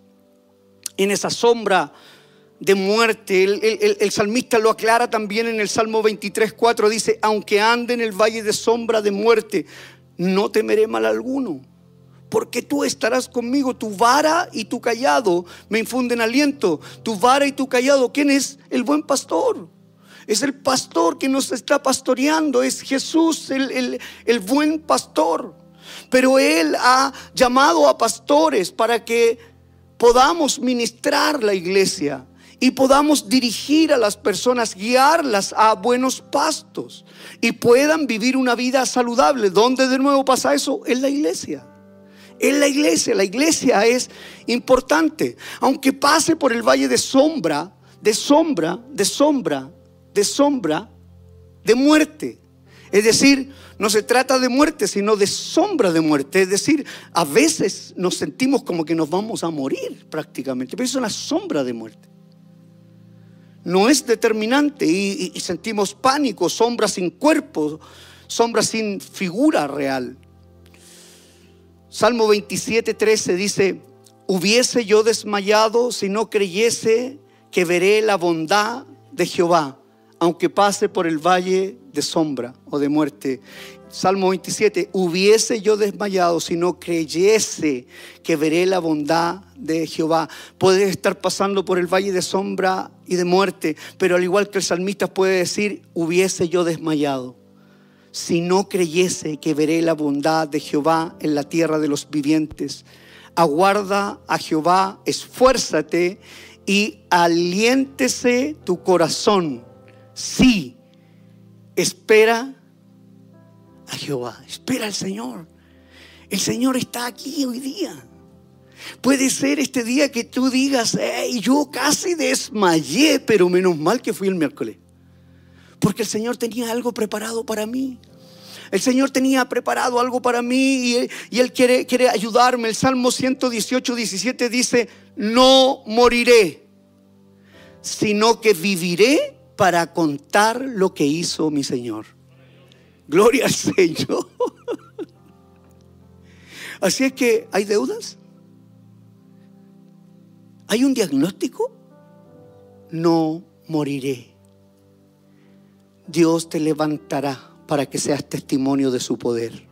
en esa sombra de muerte, el, salmista lo aclara también en el Salmo 23, 4, dice, aunque ande en el valle de sombra de muerte, no temeré mal alguno porque tú estarás conmigo. Tu vara y tu callado me infunden aliento. Tu vara y tu callado, ¿quién es el buen pastor? Es el pastor que nos está pastoreando, es Jesús el, el buen pastor. Pero Él ha llamado a pastores para que podamos ministrar la iglesia y podamos dirigir a las personas, guiarlas a buenos pastos y puedan vivir una vida saludable. ¿Dónde de nuevo pasa eso? En la iglesia en la iglesia. La iglesia es importante. Aunque pase por el valle de sombra, de sombra, de sombra, de sombra, de muerte. Es decir, no se trata de muerte, sino de sombra de muerte. Es decir, a veces nos sentimos como que nos vamos a morir prácticamente, pero es una sombra de muerte. No es determinante y, sentimos pánico, sombra sin cuerpo, sombra sin figura real. Salmo 27, 13 dice, hubiese yo desmayado si no creyese que veré la bondad de Jehová, aunque pase por el valle de sombra o de muerte. Salmo 27, hubiese yo desmayado si no creyese que veré la bondad de Jehová. Puedes estar pasando por el valle de sombra y de muerte, pero al igual que el salmista puede decir, hubiese yo desmayado si no creyese que veré la bondad de Jehová en la tierra de los vivientes. Aguarda a Jehová, esfuérzate y aliéntese tu corazón. Sí, espera a Jehová, espera al Señor. El Señor está aquí hoy día. Puede ser este día que tú digas, hey, yo casi desmayé, pero menos mal que fui el miércoles. Porque el Señor tenía algo preparado para mí. El Señor tenía preparado algo para mí y, Él quiere, quiere ayudarme. El Salmo 118, 17 dice, no moriré, sino que viviré para contar lo que hizo mi Señor. Gloria al Señor. Así es que hay deudas. ¿Hay un diagnóstico? No moriré. Dios te levantará para que seas testimonio de su poder.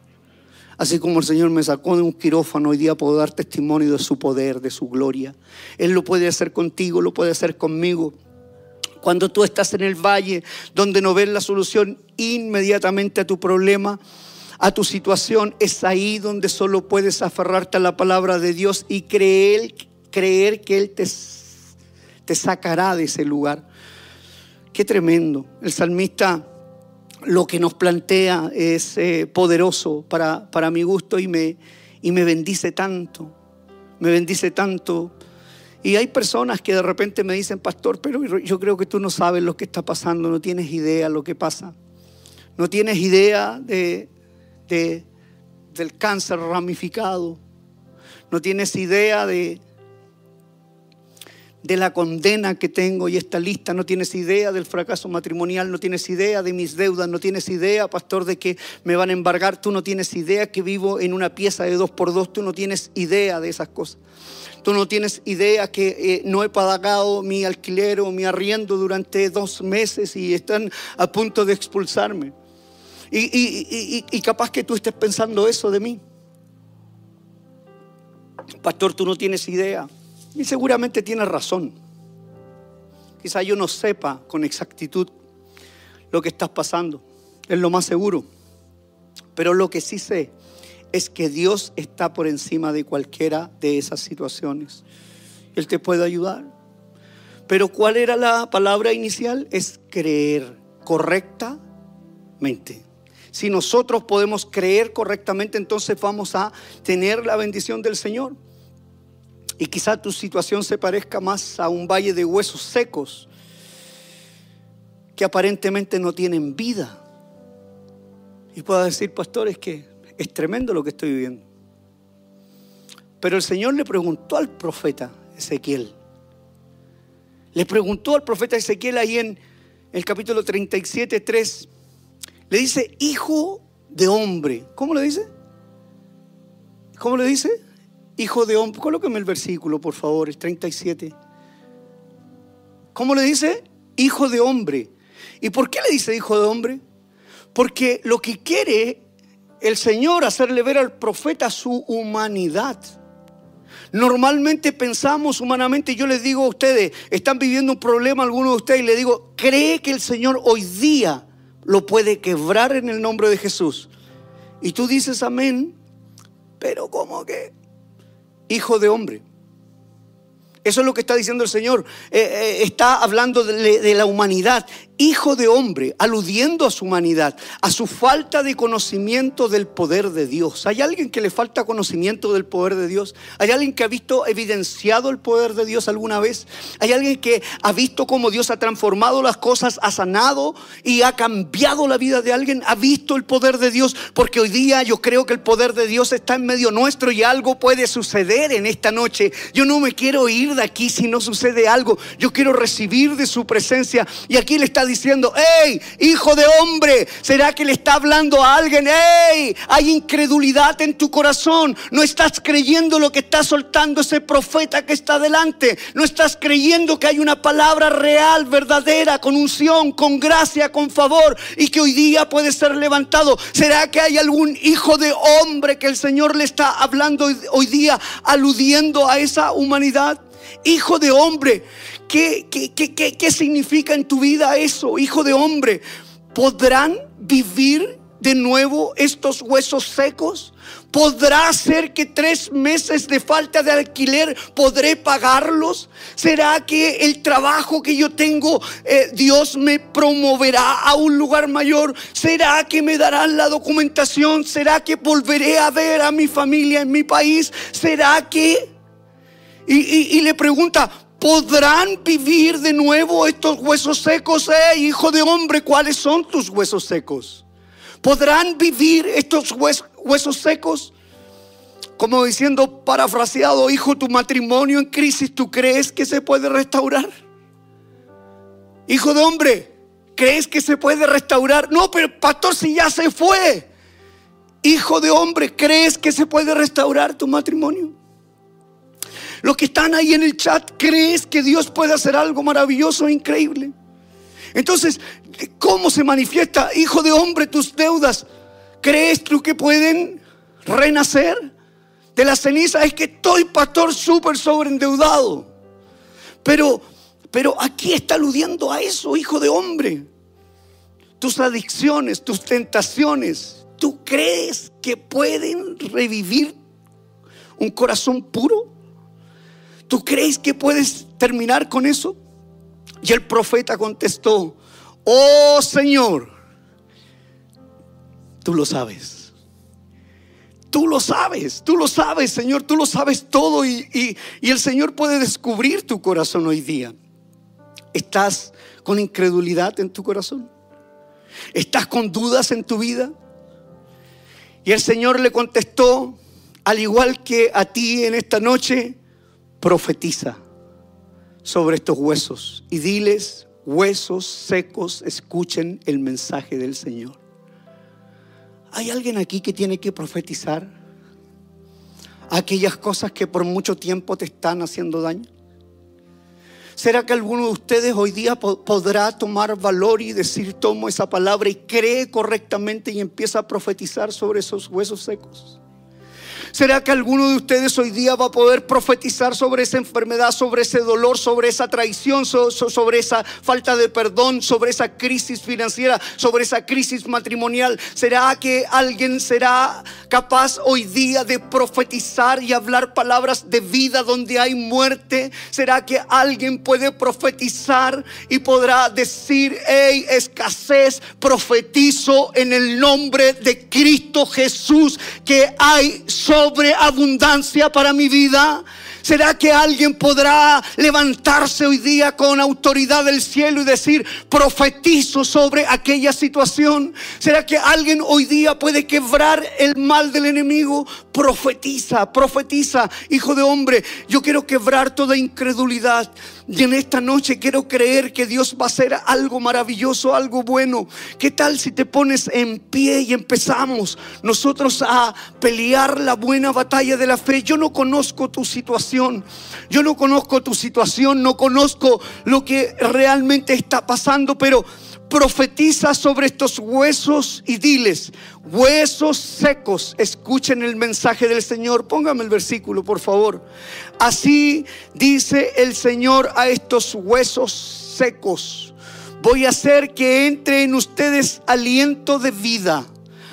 Así como el Señor me sacó de un quirófano, hoy día puedo dar testimonio de su poder, de su gloria. Él lo puede hacer contigo, lo puede hacer conmigo. Cuando tú estás en el valle donde no ves la solución inmediatamente a tu problema, a tu situación, es ahí donde solo puedes aferrarte a la palabra de Dios y creer, creer que Él te, te sacará de ese lugar. Qué tremendo. El salmista lo que nos plantea es eh, poderoso para, para, mi gusto y me, y me bendice tanto. Me bendice tanto. Y hay personas que de repente me dicen, pastor, pero yo creo que tú no sabes lo que está pasando, no tienes idea lo que pasa. No tienes idea de, de del cáncer ramificado. No tienes idea de, de la condena que tengo y esta lista, no tienes idea del fracaso matrimonial, no tienes idea de mis deudas, no tienes idea, pastor, de que me van a embargar, tú no tienes idea que vivo en una pieza de dos por dos, tú no tienes idea de esas cosas. Tú no tienes idea que eh, no he pagado mi alquiler o mi arriendo durante dos meses y están a punto de expulsarme. Y, y capaz que tú estés pensando eso de mí. Pastor, tú no tienes idea y seguramente tiene razón. Quizá yo no sepa con exactitud lo que estás pasando. Es lo más seguro. Pero lo que sí sé es que Dios está por encima de cualquiera de esas situaciones. Él te puede ayudar. Pero ¿cuál era la palabra inicial? Es creer correctamente. Si nosotros podemos creer correctamente, entonces vamos a tener la bendición del Señor. Y quizá tu situación se parezca más a un valle de huesos secos que aparentemente no tienen vida. Y pueda decir, pastores, que es tremendo lo que estoy viviendo. Pero el Señor le preguntó al profeta Ezequiel, le preguntó al profeta Ezequiel ahí en el capítulo 37, 3, le dice, hijo de hombre. ¿Cómo le dice? ¿Cómo le dice? Hijo de hombre. Colóqueme el versículo, por favor, es 37. ¿Cómo le dice? Hijo de hombre. ¿Y por qué le dice hijo de hombre? Porque lo que quiere el Señor hacerle ver al profeta su humanidad. Normalmente pensamos humanamente, yo les digo a ustedes, están viviendo un problema algunos de ustedes y les digo, ¿cree que el Señor hoy día lo puede quebrar en el nombre de Jesús? Y tú dices amén, pero como que, hijo de hombre. Eso es lo que está diciendo el Señor. Eh, eh, está hablando de, la humanidad hijo de hombre, aludiendo a su humanidad, a su falta de conocimiento del poder de Dios. ¿Hay alguien que le falta conocimiento del poder de Dios? ¿Hay alguien que ha visto evidenciado el poder de Dios alguna vez? ¿Hay alguien que ha visto cómo Dios ha transformado las cosas, ha sanado y ha cambiado la vida de alguien? ¿Ha visto el poder de Dios? Porque hoy día yo creo que el poder de Dios está en medio nuestro y algo puede suceder en esta noche. Yo no me quiero ir de aquí si no sucede algo. Yo quiero recibir de su presencia. Y aquí le está diciendo, hey, hijo de hombre, ¿será que le está hablando a alguien? Hey, hay incredulidad en tu corazón. No estás creyendo lo que está soltando ese profeta que está delante. No estás creyendo que hay una palabra real, verdadera, con unción, con gracia, con favor y que hoy día puede ser levantado. ¿Será que hay algún hijo de hombre que el Señor le está hablando hoy día, aludiendo a esa humanidad? Hijo de hombre, ¿Qué, qué, significa en tu vida eso, hijo de hombre? ¿Podrán vivir de nuevo estos huesos secos? ¿Podrá ser que tres meses de falta de alquiler podré pagarlos? ¿Será que el trabajo que yo tengo eh, Dios me promoverá a un lugar mayor? ¿Será que me darán la documentación? ¿Será que volveré a ver a mi familia en mi país? ¿Será que... y le pregunta, ¿Podrán vivir de nuevo estos huesos secos? Eh, hijo de hombre, ¿cuáles son tus huesos secos? ¿Podrán vivir estos huesos secos? Como diciendo, parafraseado, hijo, tu matrimonio en crisis, ¿tú crees que se puede restaurar? Hijo de hombre, ¿crees que se puede restaurar? No, pero pastor, si ya se fue. Hijo de hombre, ¿crees que se puede restaurar tu matrimonio? Los que están ahí en el chat, ¿crees que Dios puede hacer algo maravilloso e increíble? Entonces, ¿cómo se manifiesta, hijo de hombre, tus deudas? ¿Crees tú que pueden renacer de la ceniza? Es que estoy, pastor, súper sobreendeudado. Pero, pero aquí está aludiendo a eso, hijo de hombre. Tus adicciones, tus tentaciones, ¿tú crees que pueden revivir un corazón puro? ¿Tú crees que puedes terminar con eso? Y el profeta contestó, oh Señor, tú lo sabes. Tú lo sabes, tú lo sabes, Señor, tú lo sabes todo y, y el Señor puede descubrir tu corazón hoy día. ¿Estás con incredulidad en tu corazón? ¿Estás con dudas en tu vida? Y el Señor le contestó, al igual que a ti en esta noche, profetiza sobre estos huesos y diles, huesos secos, escuchen el mensaje del Señor. ¿Hay alguien aquí que tiene que profetizar aquellas cosas que por mucho tiempo te están haciendo daño? ¿Será que alguno de ustedes hoy día podrá tomar valor y decir, tomo esa palabra y cree correctamente y empieza a profetizar sobre esos huesos secos? ¿Será que alguno de ustedes hoy día va a poder profetizar sobre esa enfermedad, sobre ese dolor, sobre esa traición, sobre esa falta de perdón, sobre esa crisis financiera, sobre esa crisis matrimonial? ¿Será que alguien será capaz hoy día de profetizar y hablar palabras de vida donde hay muerte? ¿Será que alguien puede profetizar y podrá decir, hey, escasez, profetizo en el nombre de Cristo Jesús que hay sobreabundancia para mi vida? ¿Será que alguien podrá levantarse hoy día con autoridad del cielo y decir, profetizo sobre aquella situación? ¿Será que alguien hoy día puede quebrar el mal del enemigo? Profetiza, profetiza, hijo de hombre. Yo quiero quebrar toda incredulidad. Y en esta noche quiero creer que Dios va a hacer algo maravilloso, algo bueno. ¿Qué tal si te pones en pie y empezamos nosotros a pelear la buena batalla de la fe? Yo no conozco tu situación. Yo no conozco tu situación, no conozco lo que realmente está pasando, pero profetiza sobre estos huesos y diles, huesos secos, escuchen el mensaje del Señor. Póngame el versículo, por favor. Así dice el Señor a estos huesos secos. Voy a hacer que entre en ustedes aliento de vida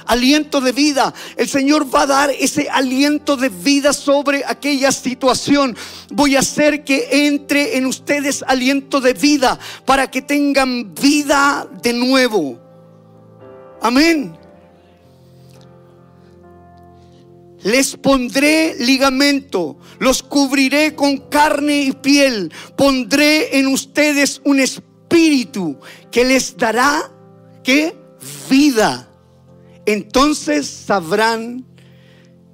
aliento de vida. El Señor va a dar ese aliento de vida sobre aquella situación. Voy a hacer que entre en ustedes aliento de vida para que tengan vida de nuevo. Amén. Les pondré ligamento, los cubriré con carne y piel, pondré en ustedes un espíritu que les dará ¿qué? vida entonces sabrán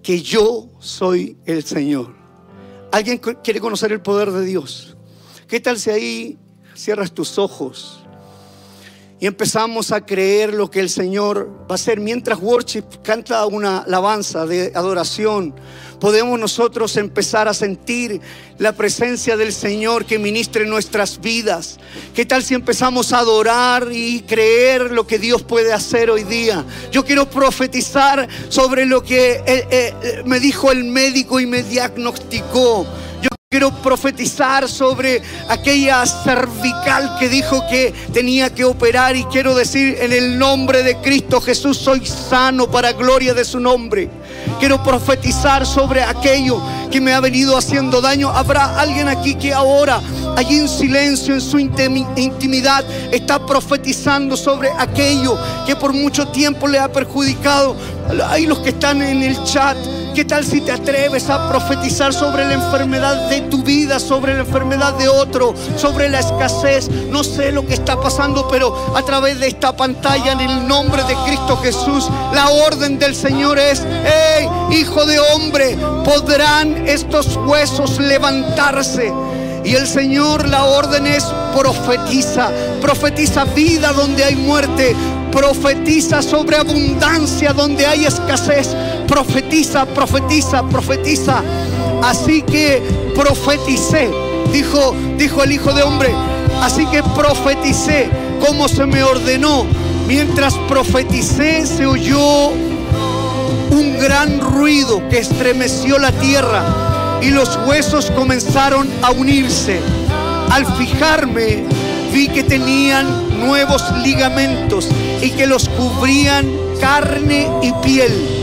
que yo soy el Señor. ¿Alguien quiere conocer el poder de Dios? ¿Qué tal si ahí cierras tus ojos y empezamos a creer lo que el Señor va a hacer mientras worship canta una alabanza de adoración? podemos nosotros empezar a sentir la presencia del Señor que ministre nuestras vidas. ¿Qué tal si empezamos a adorar y creer lo que Dios puede hacer hoy día? Yo quiero profetizar sobre lo que eh, eh, me dijo el médico y me diagnosticó. Quiero profetizar sobre aquella cervical que dijo que tenía que operar y quiero decir en el nombre de Cristo Jesús soy sano para gloria de su nombre. Quiero profetizar sobre aquello que me ha venido haciendo daño. Habrá alguien aquí que ahora, allí en silencio, en su intimidad, está profetizando sobre aquello que por mucho tiempo le ha perjudicado. Hay los que están en el chat ¿Qué tal si te atreves a profetizar sobre la enfermedad de tu vida, sobre la enfermedad de otro, sobre la escasez? No sé lo que está pasando, pero a través de esta pantalla, en el nombre de Cristo Jesús, la orden del Señor es, hey, hijo de hombre, podrán estos huesos levantarse. Y el Señor, la orden es profetiza, profetiza vida donde hay muerte, profetiza sobre abundancia donde hay escasez, profetiza, profetiza, profetiza. Así que profeticé, dijo, dijo el Hijo de Hombre, así que profeticé como se me ordenó. Mientras profeticé se oyó un gran ruido que estremeció la tierra y los huesos comenzaron a unirse. Al fijarme, vi que tenían nuevos ligamentos y que los cubrían carne y piel,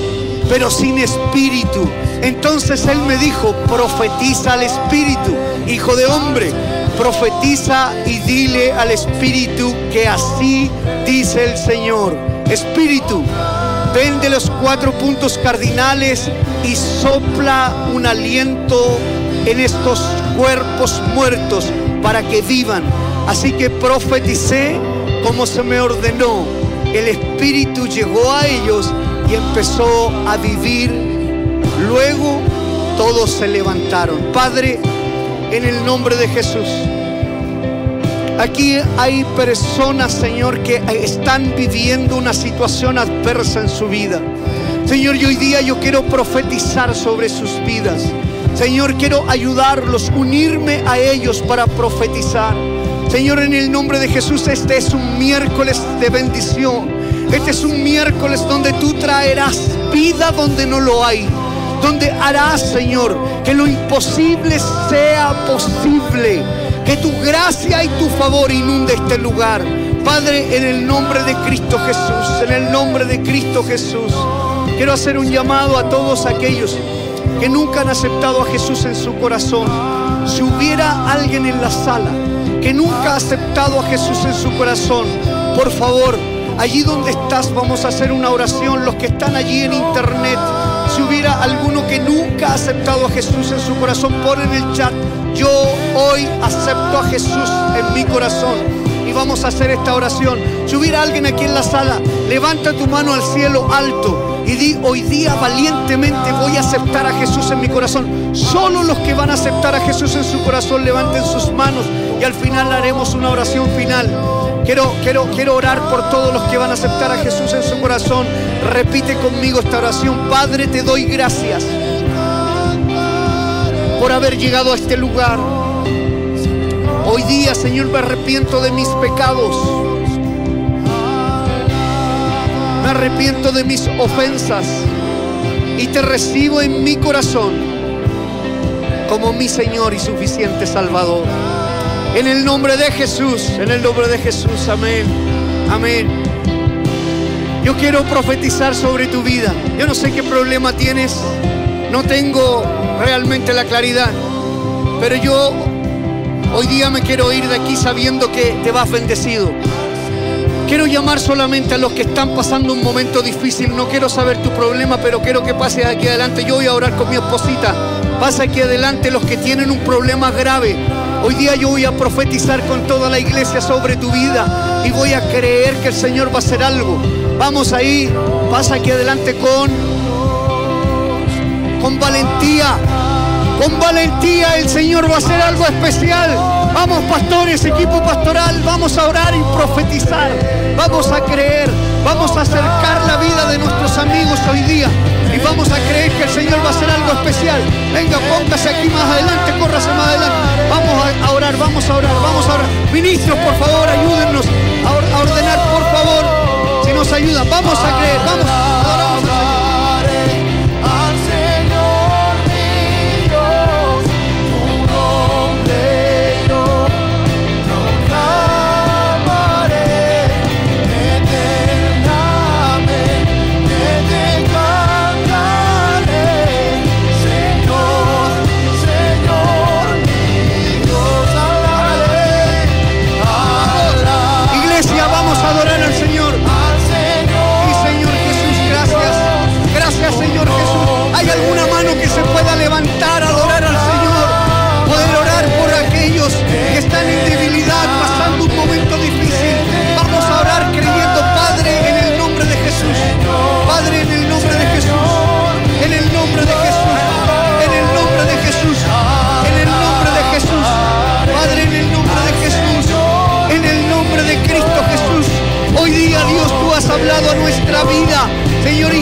pero sin espíritu. Entonces él me dijo, profetiza al espíritu, hijo de hombre, profetiza y dile al espíritu que así dice el Señor. Espíritu, ven de los cuatro puntos cardinales y sopla un aliento en estos cuerpos muertos para que vivan. Así que profeticé como se me ordenó. El Espíritu llegó a ellos y empezó a vivir. Luego todos se levantaron. Padre, en el nombre de Jesús. Aquí hay personas, Señor, que están viviendo una situación adversa en su vida. Señor, hoy día yo quiero profetizar sobre sus vidas. Señor, quiero ayudarlos, unirme a ellos para profetizar. Señor, en el nombre de Jesús, este es un miércoles de bendición. Este es un miércoles donde tú traerás vida donde no lo hay. Donde harás, Señor, que lo imposible sea posible. Que tu gracia y tu favor inunde este lugar. Padre, en el nombre de Cristo Jesús, en el nombre de Cristo Jesús, quiero hacer un llamado a todos aquellos que nunca han aceptado a Jesús en su corazón. Si hubiera alguien en la sala que nunca ha aceptado a Jesús en su corazón, por favor, allí donde estás vamos a hacer una oración. Los que están allí en internet, si hubiera alguno que nunca ha aceptado a Jesús en su corazón, pon en el chat, yo hoy acepto a Jesús en mi corazón. Y vamos a hacer esta oración. Si hubiera alguien aquí en la sala, levanta tu mano al cielo alto y di, hoy día valientemente voy a aceptar a Jesús en mi corazón. Solo los que van a aceptar a Jesús en su corazón levanten sus manos y al final haremos una oración final. Quiero, quiero, quiero orar por todos los que van a aceptar a Jesús en su corazón. Repite conmigo esta oración. Padre, te doy gracias por haber llegado a este lugar. Hoy día, Señor, me arrepiento de mis pecados. Me arrepiento de mis ofensas y te recibo en mi corazón como mi Señor y suficiente Salvador. En el nombre de Jesús, en el nombre de Jesús, amén, amén. Yo quiero profetizar sobre tu vida. Yo no sé qué problema tienes, no tengo realmente la claridad, pero yo hoy día me quiero ir de aquí sabiendo que te vas bendecido. Quiero llamar solamente a los que están pasando un momento difícil. No quiero saber tu problema, pero quiero que pases aquí adelante. Yo voy a orar con mi esposita. Pasa aquí adelante los que tienen un problema grave. Hoy día yo voy a profetizar con toda la iglesia sobre tu vida y voy a creer que el Señor va a hacer algo. Vamos ahí, pasa aquí adelante con con valentía. Con valentía el Señor va a hacer algo especial. Vamos pastores, equipo pastoral, vamos a orar y profetizar. Vamos a creer, vamos a acercar la vida de nuestros amigos hoy día. Y vamos a creer que el Señor va a hacer algo especial. Venga, póngase aquí más adelante, córrase más adelante. Vamos a orar, vamos a orar, vamos a orar. Ministros, por favor, ayúdennos a ordenar, por favor. Si nos ayudan, vamos a creer, vamos, nuestra vida. Señor,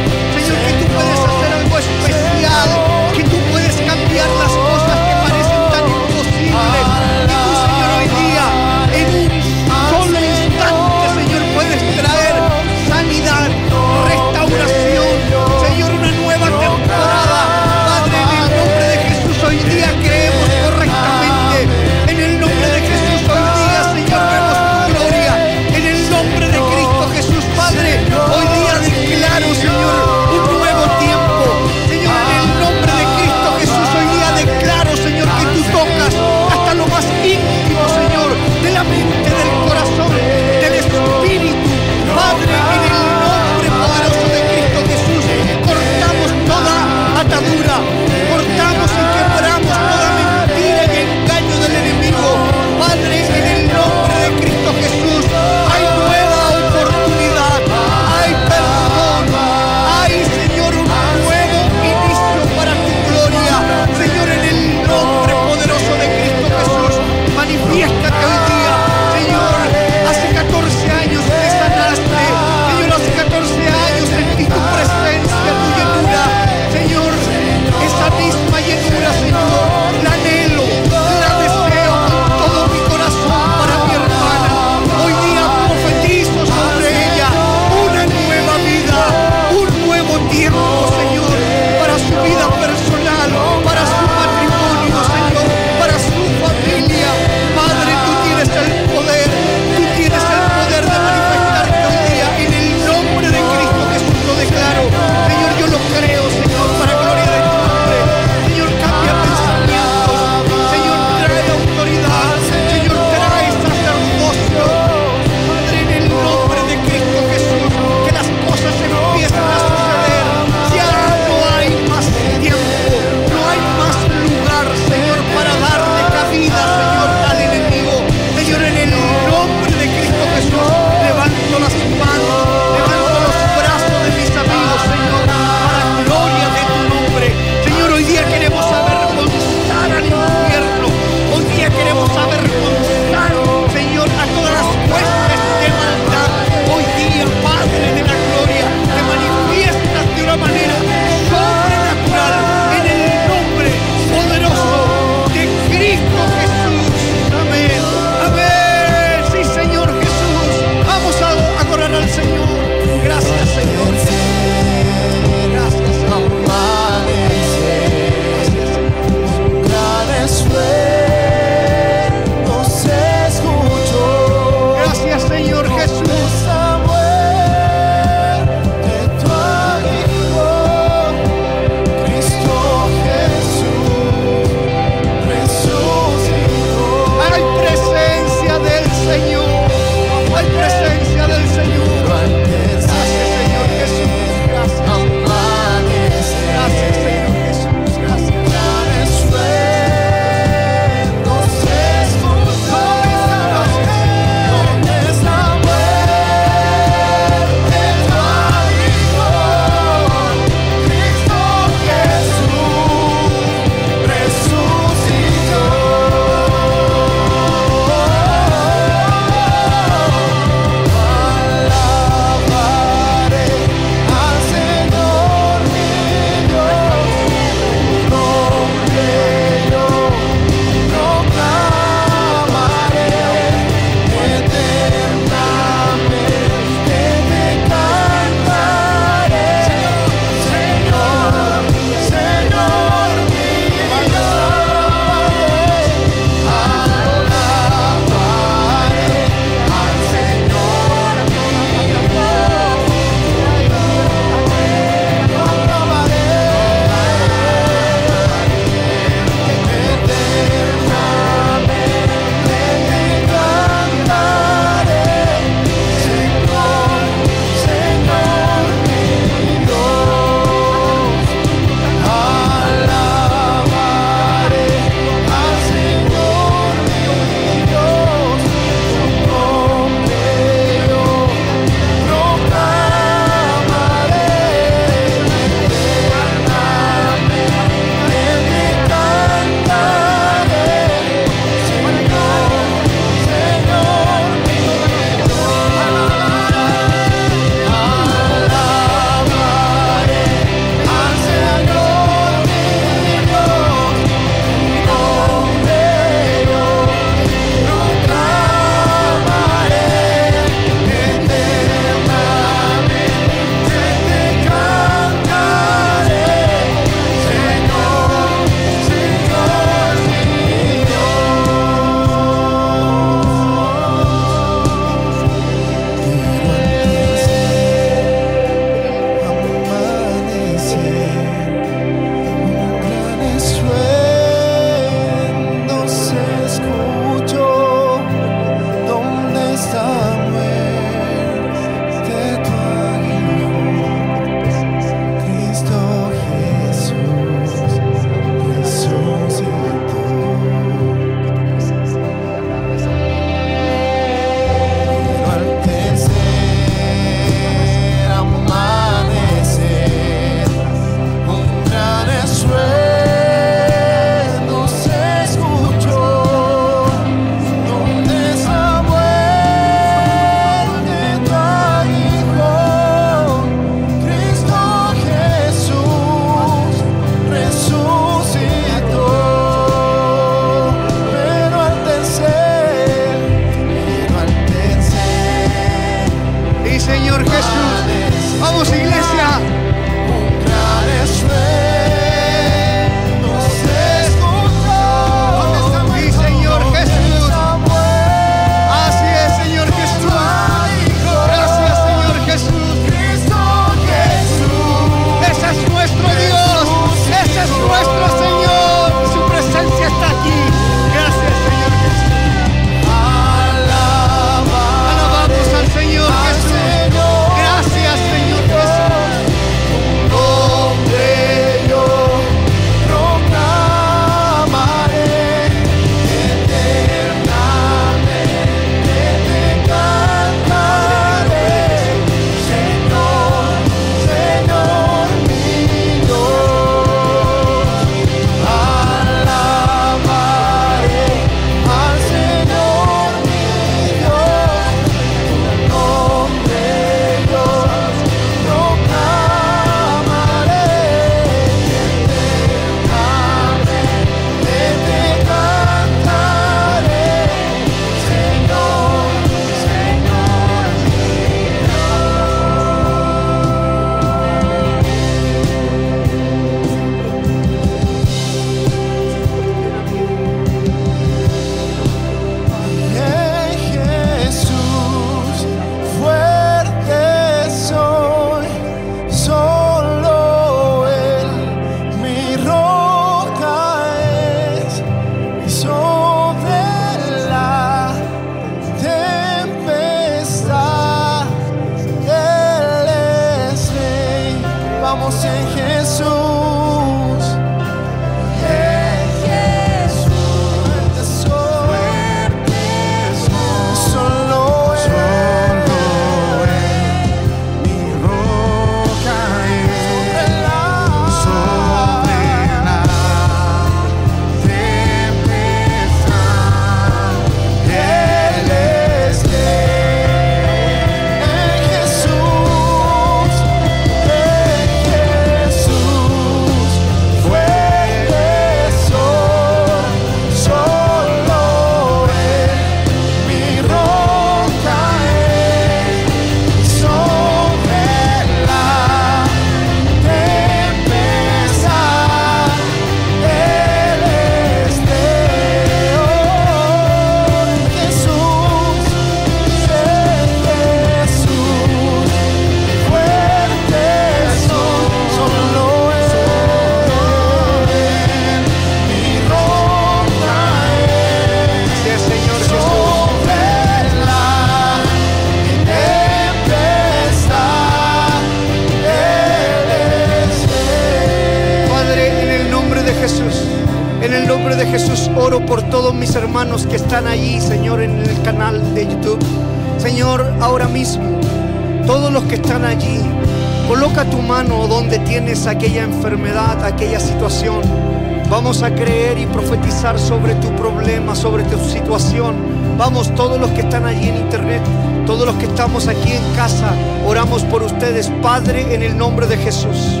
que estamos aquí en casa, oramos por ustedes, Padre, en el nombre de Jesús.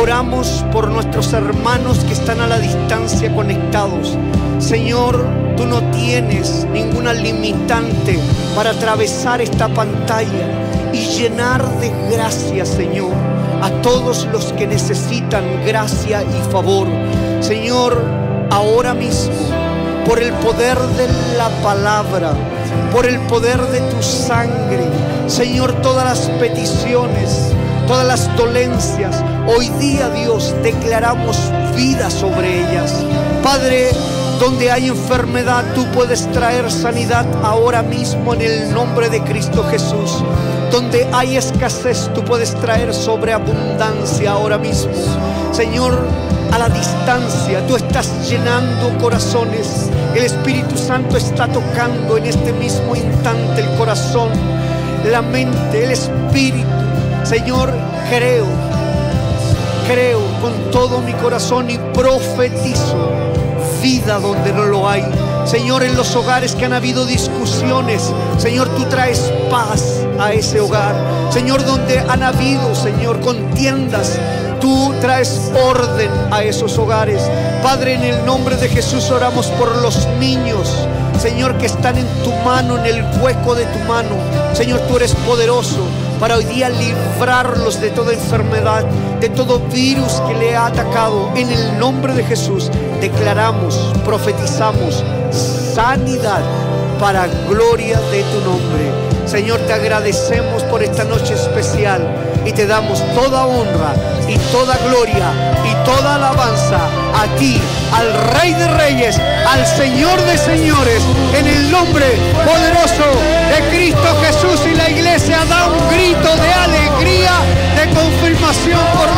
Oramos por nuestros hermanos que están a la distancia conectados. Señor, tú no tienes ninguna limitante para atravesar esta pantalla y llenar de gracia, Señor a todos los que necesitan gracia y favor. Señor, ahora mismo, por el poder de la palabra, por el poder de tu sangre, Señor, todas las peticiones, todas las dolencias, hoy día Dios declaramos vida sobre ellas. Padre, donde hay enfermedad, tú puedes traer sanidad ahora mismo en el nombre de Cristo Jesús. Donde hay escasez, tú puedes traer sobreabundancia ahora mismo. Señor, a la distancia, tú estás llenando corazones. El Espíritu Santo está tocando en este mismo instante el corazón, la mente, el Espíritu. Señor, creo, creo con todo mi corazón y profetizo vida donde no lo hay. Señor, en los hogares que han habido discusiones, Señor, tú traes paz a ese hogar. Señor, donde han habido, Señor, contiendas, tú traes orden a esos hogares. Padre, en el nombre de Jesús oramos por los niños, Señor, que están en tu mano, en el hueco de tu mano. Señor, tú eres poderoso para hoy día librarlos de toda enfermedad, de todo virus que le ha atacado. En el nombre de Jesús declaramos, profetizamos sanidad para gloria de tu nombre. Señor, te agradecemos por esta noche especial y te damos toda honra y toda gloria y toda alabanza a ti, al Rey de Reyes, al Señor de Señores, en el nombre poderoso de Cristo Jesús. Y la iglesia da un grito de alegría, de confirmación por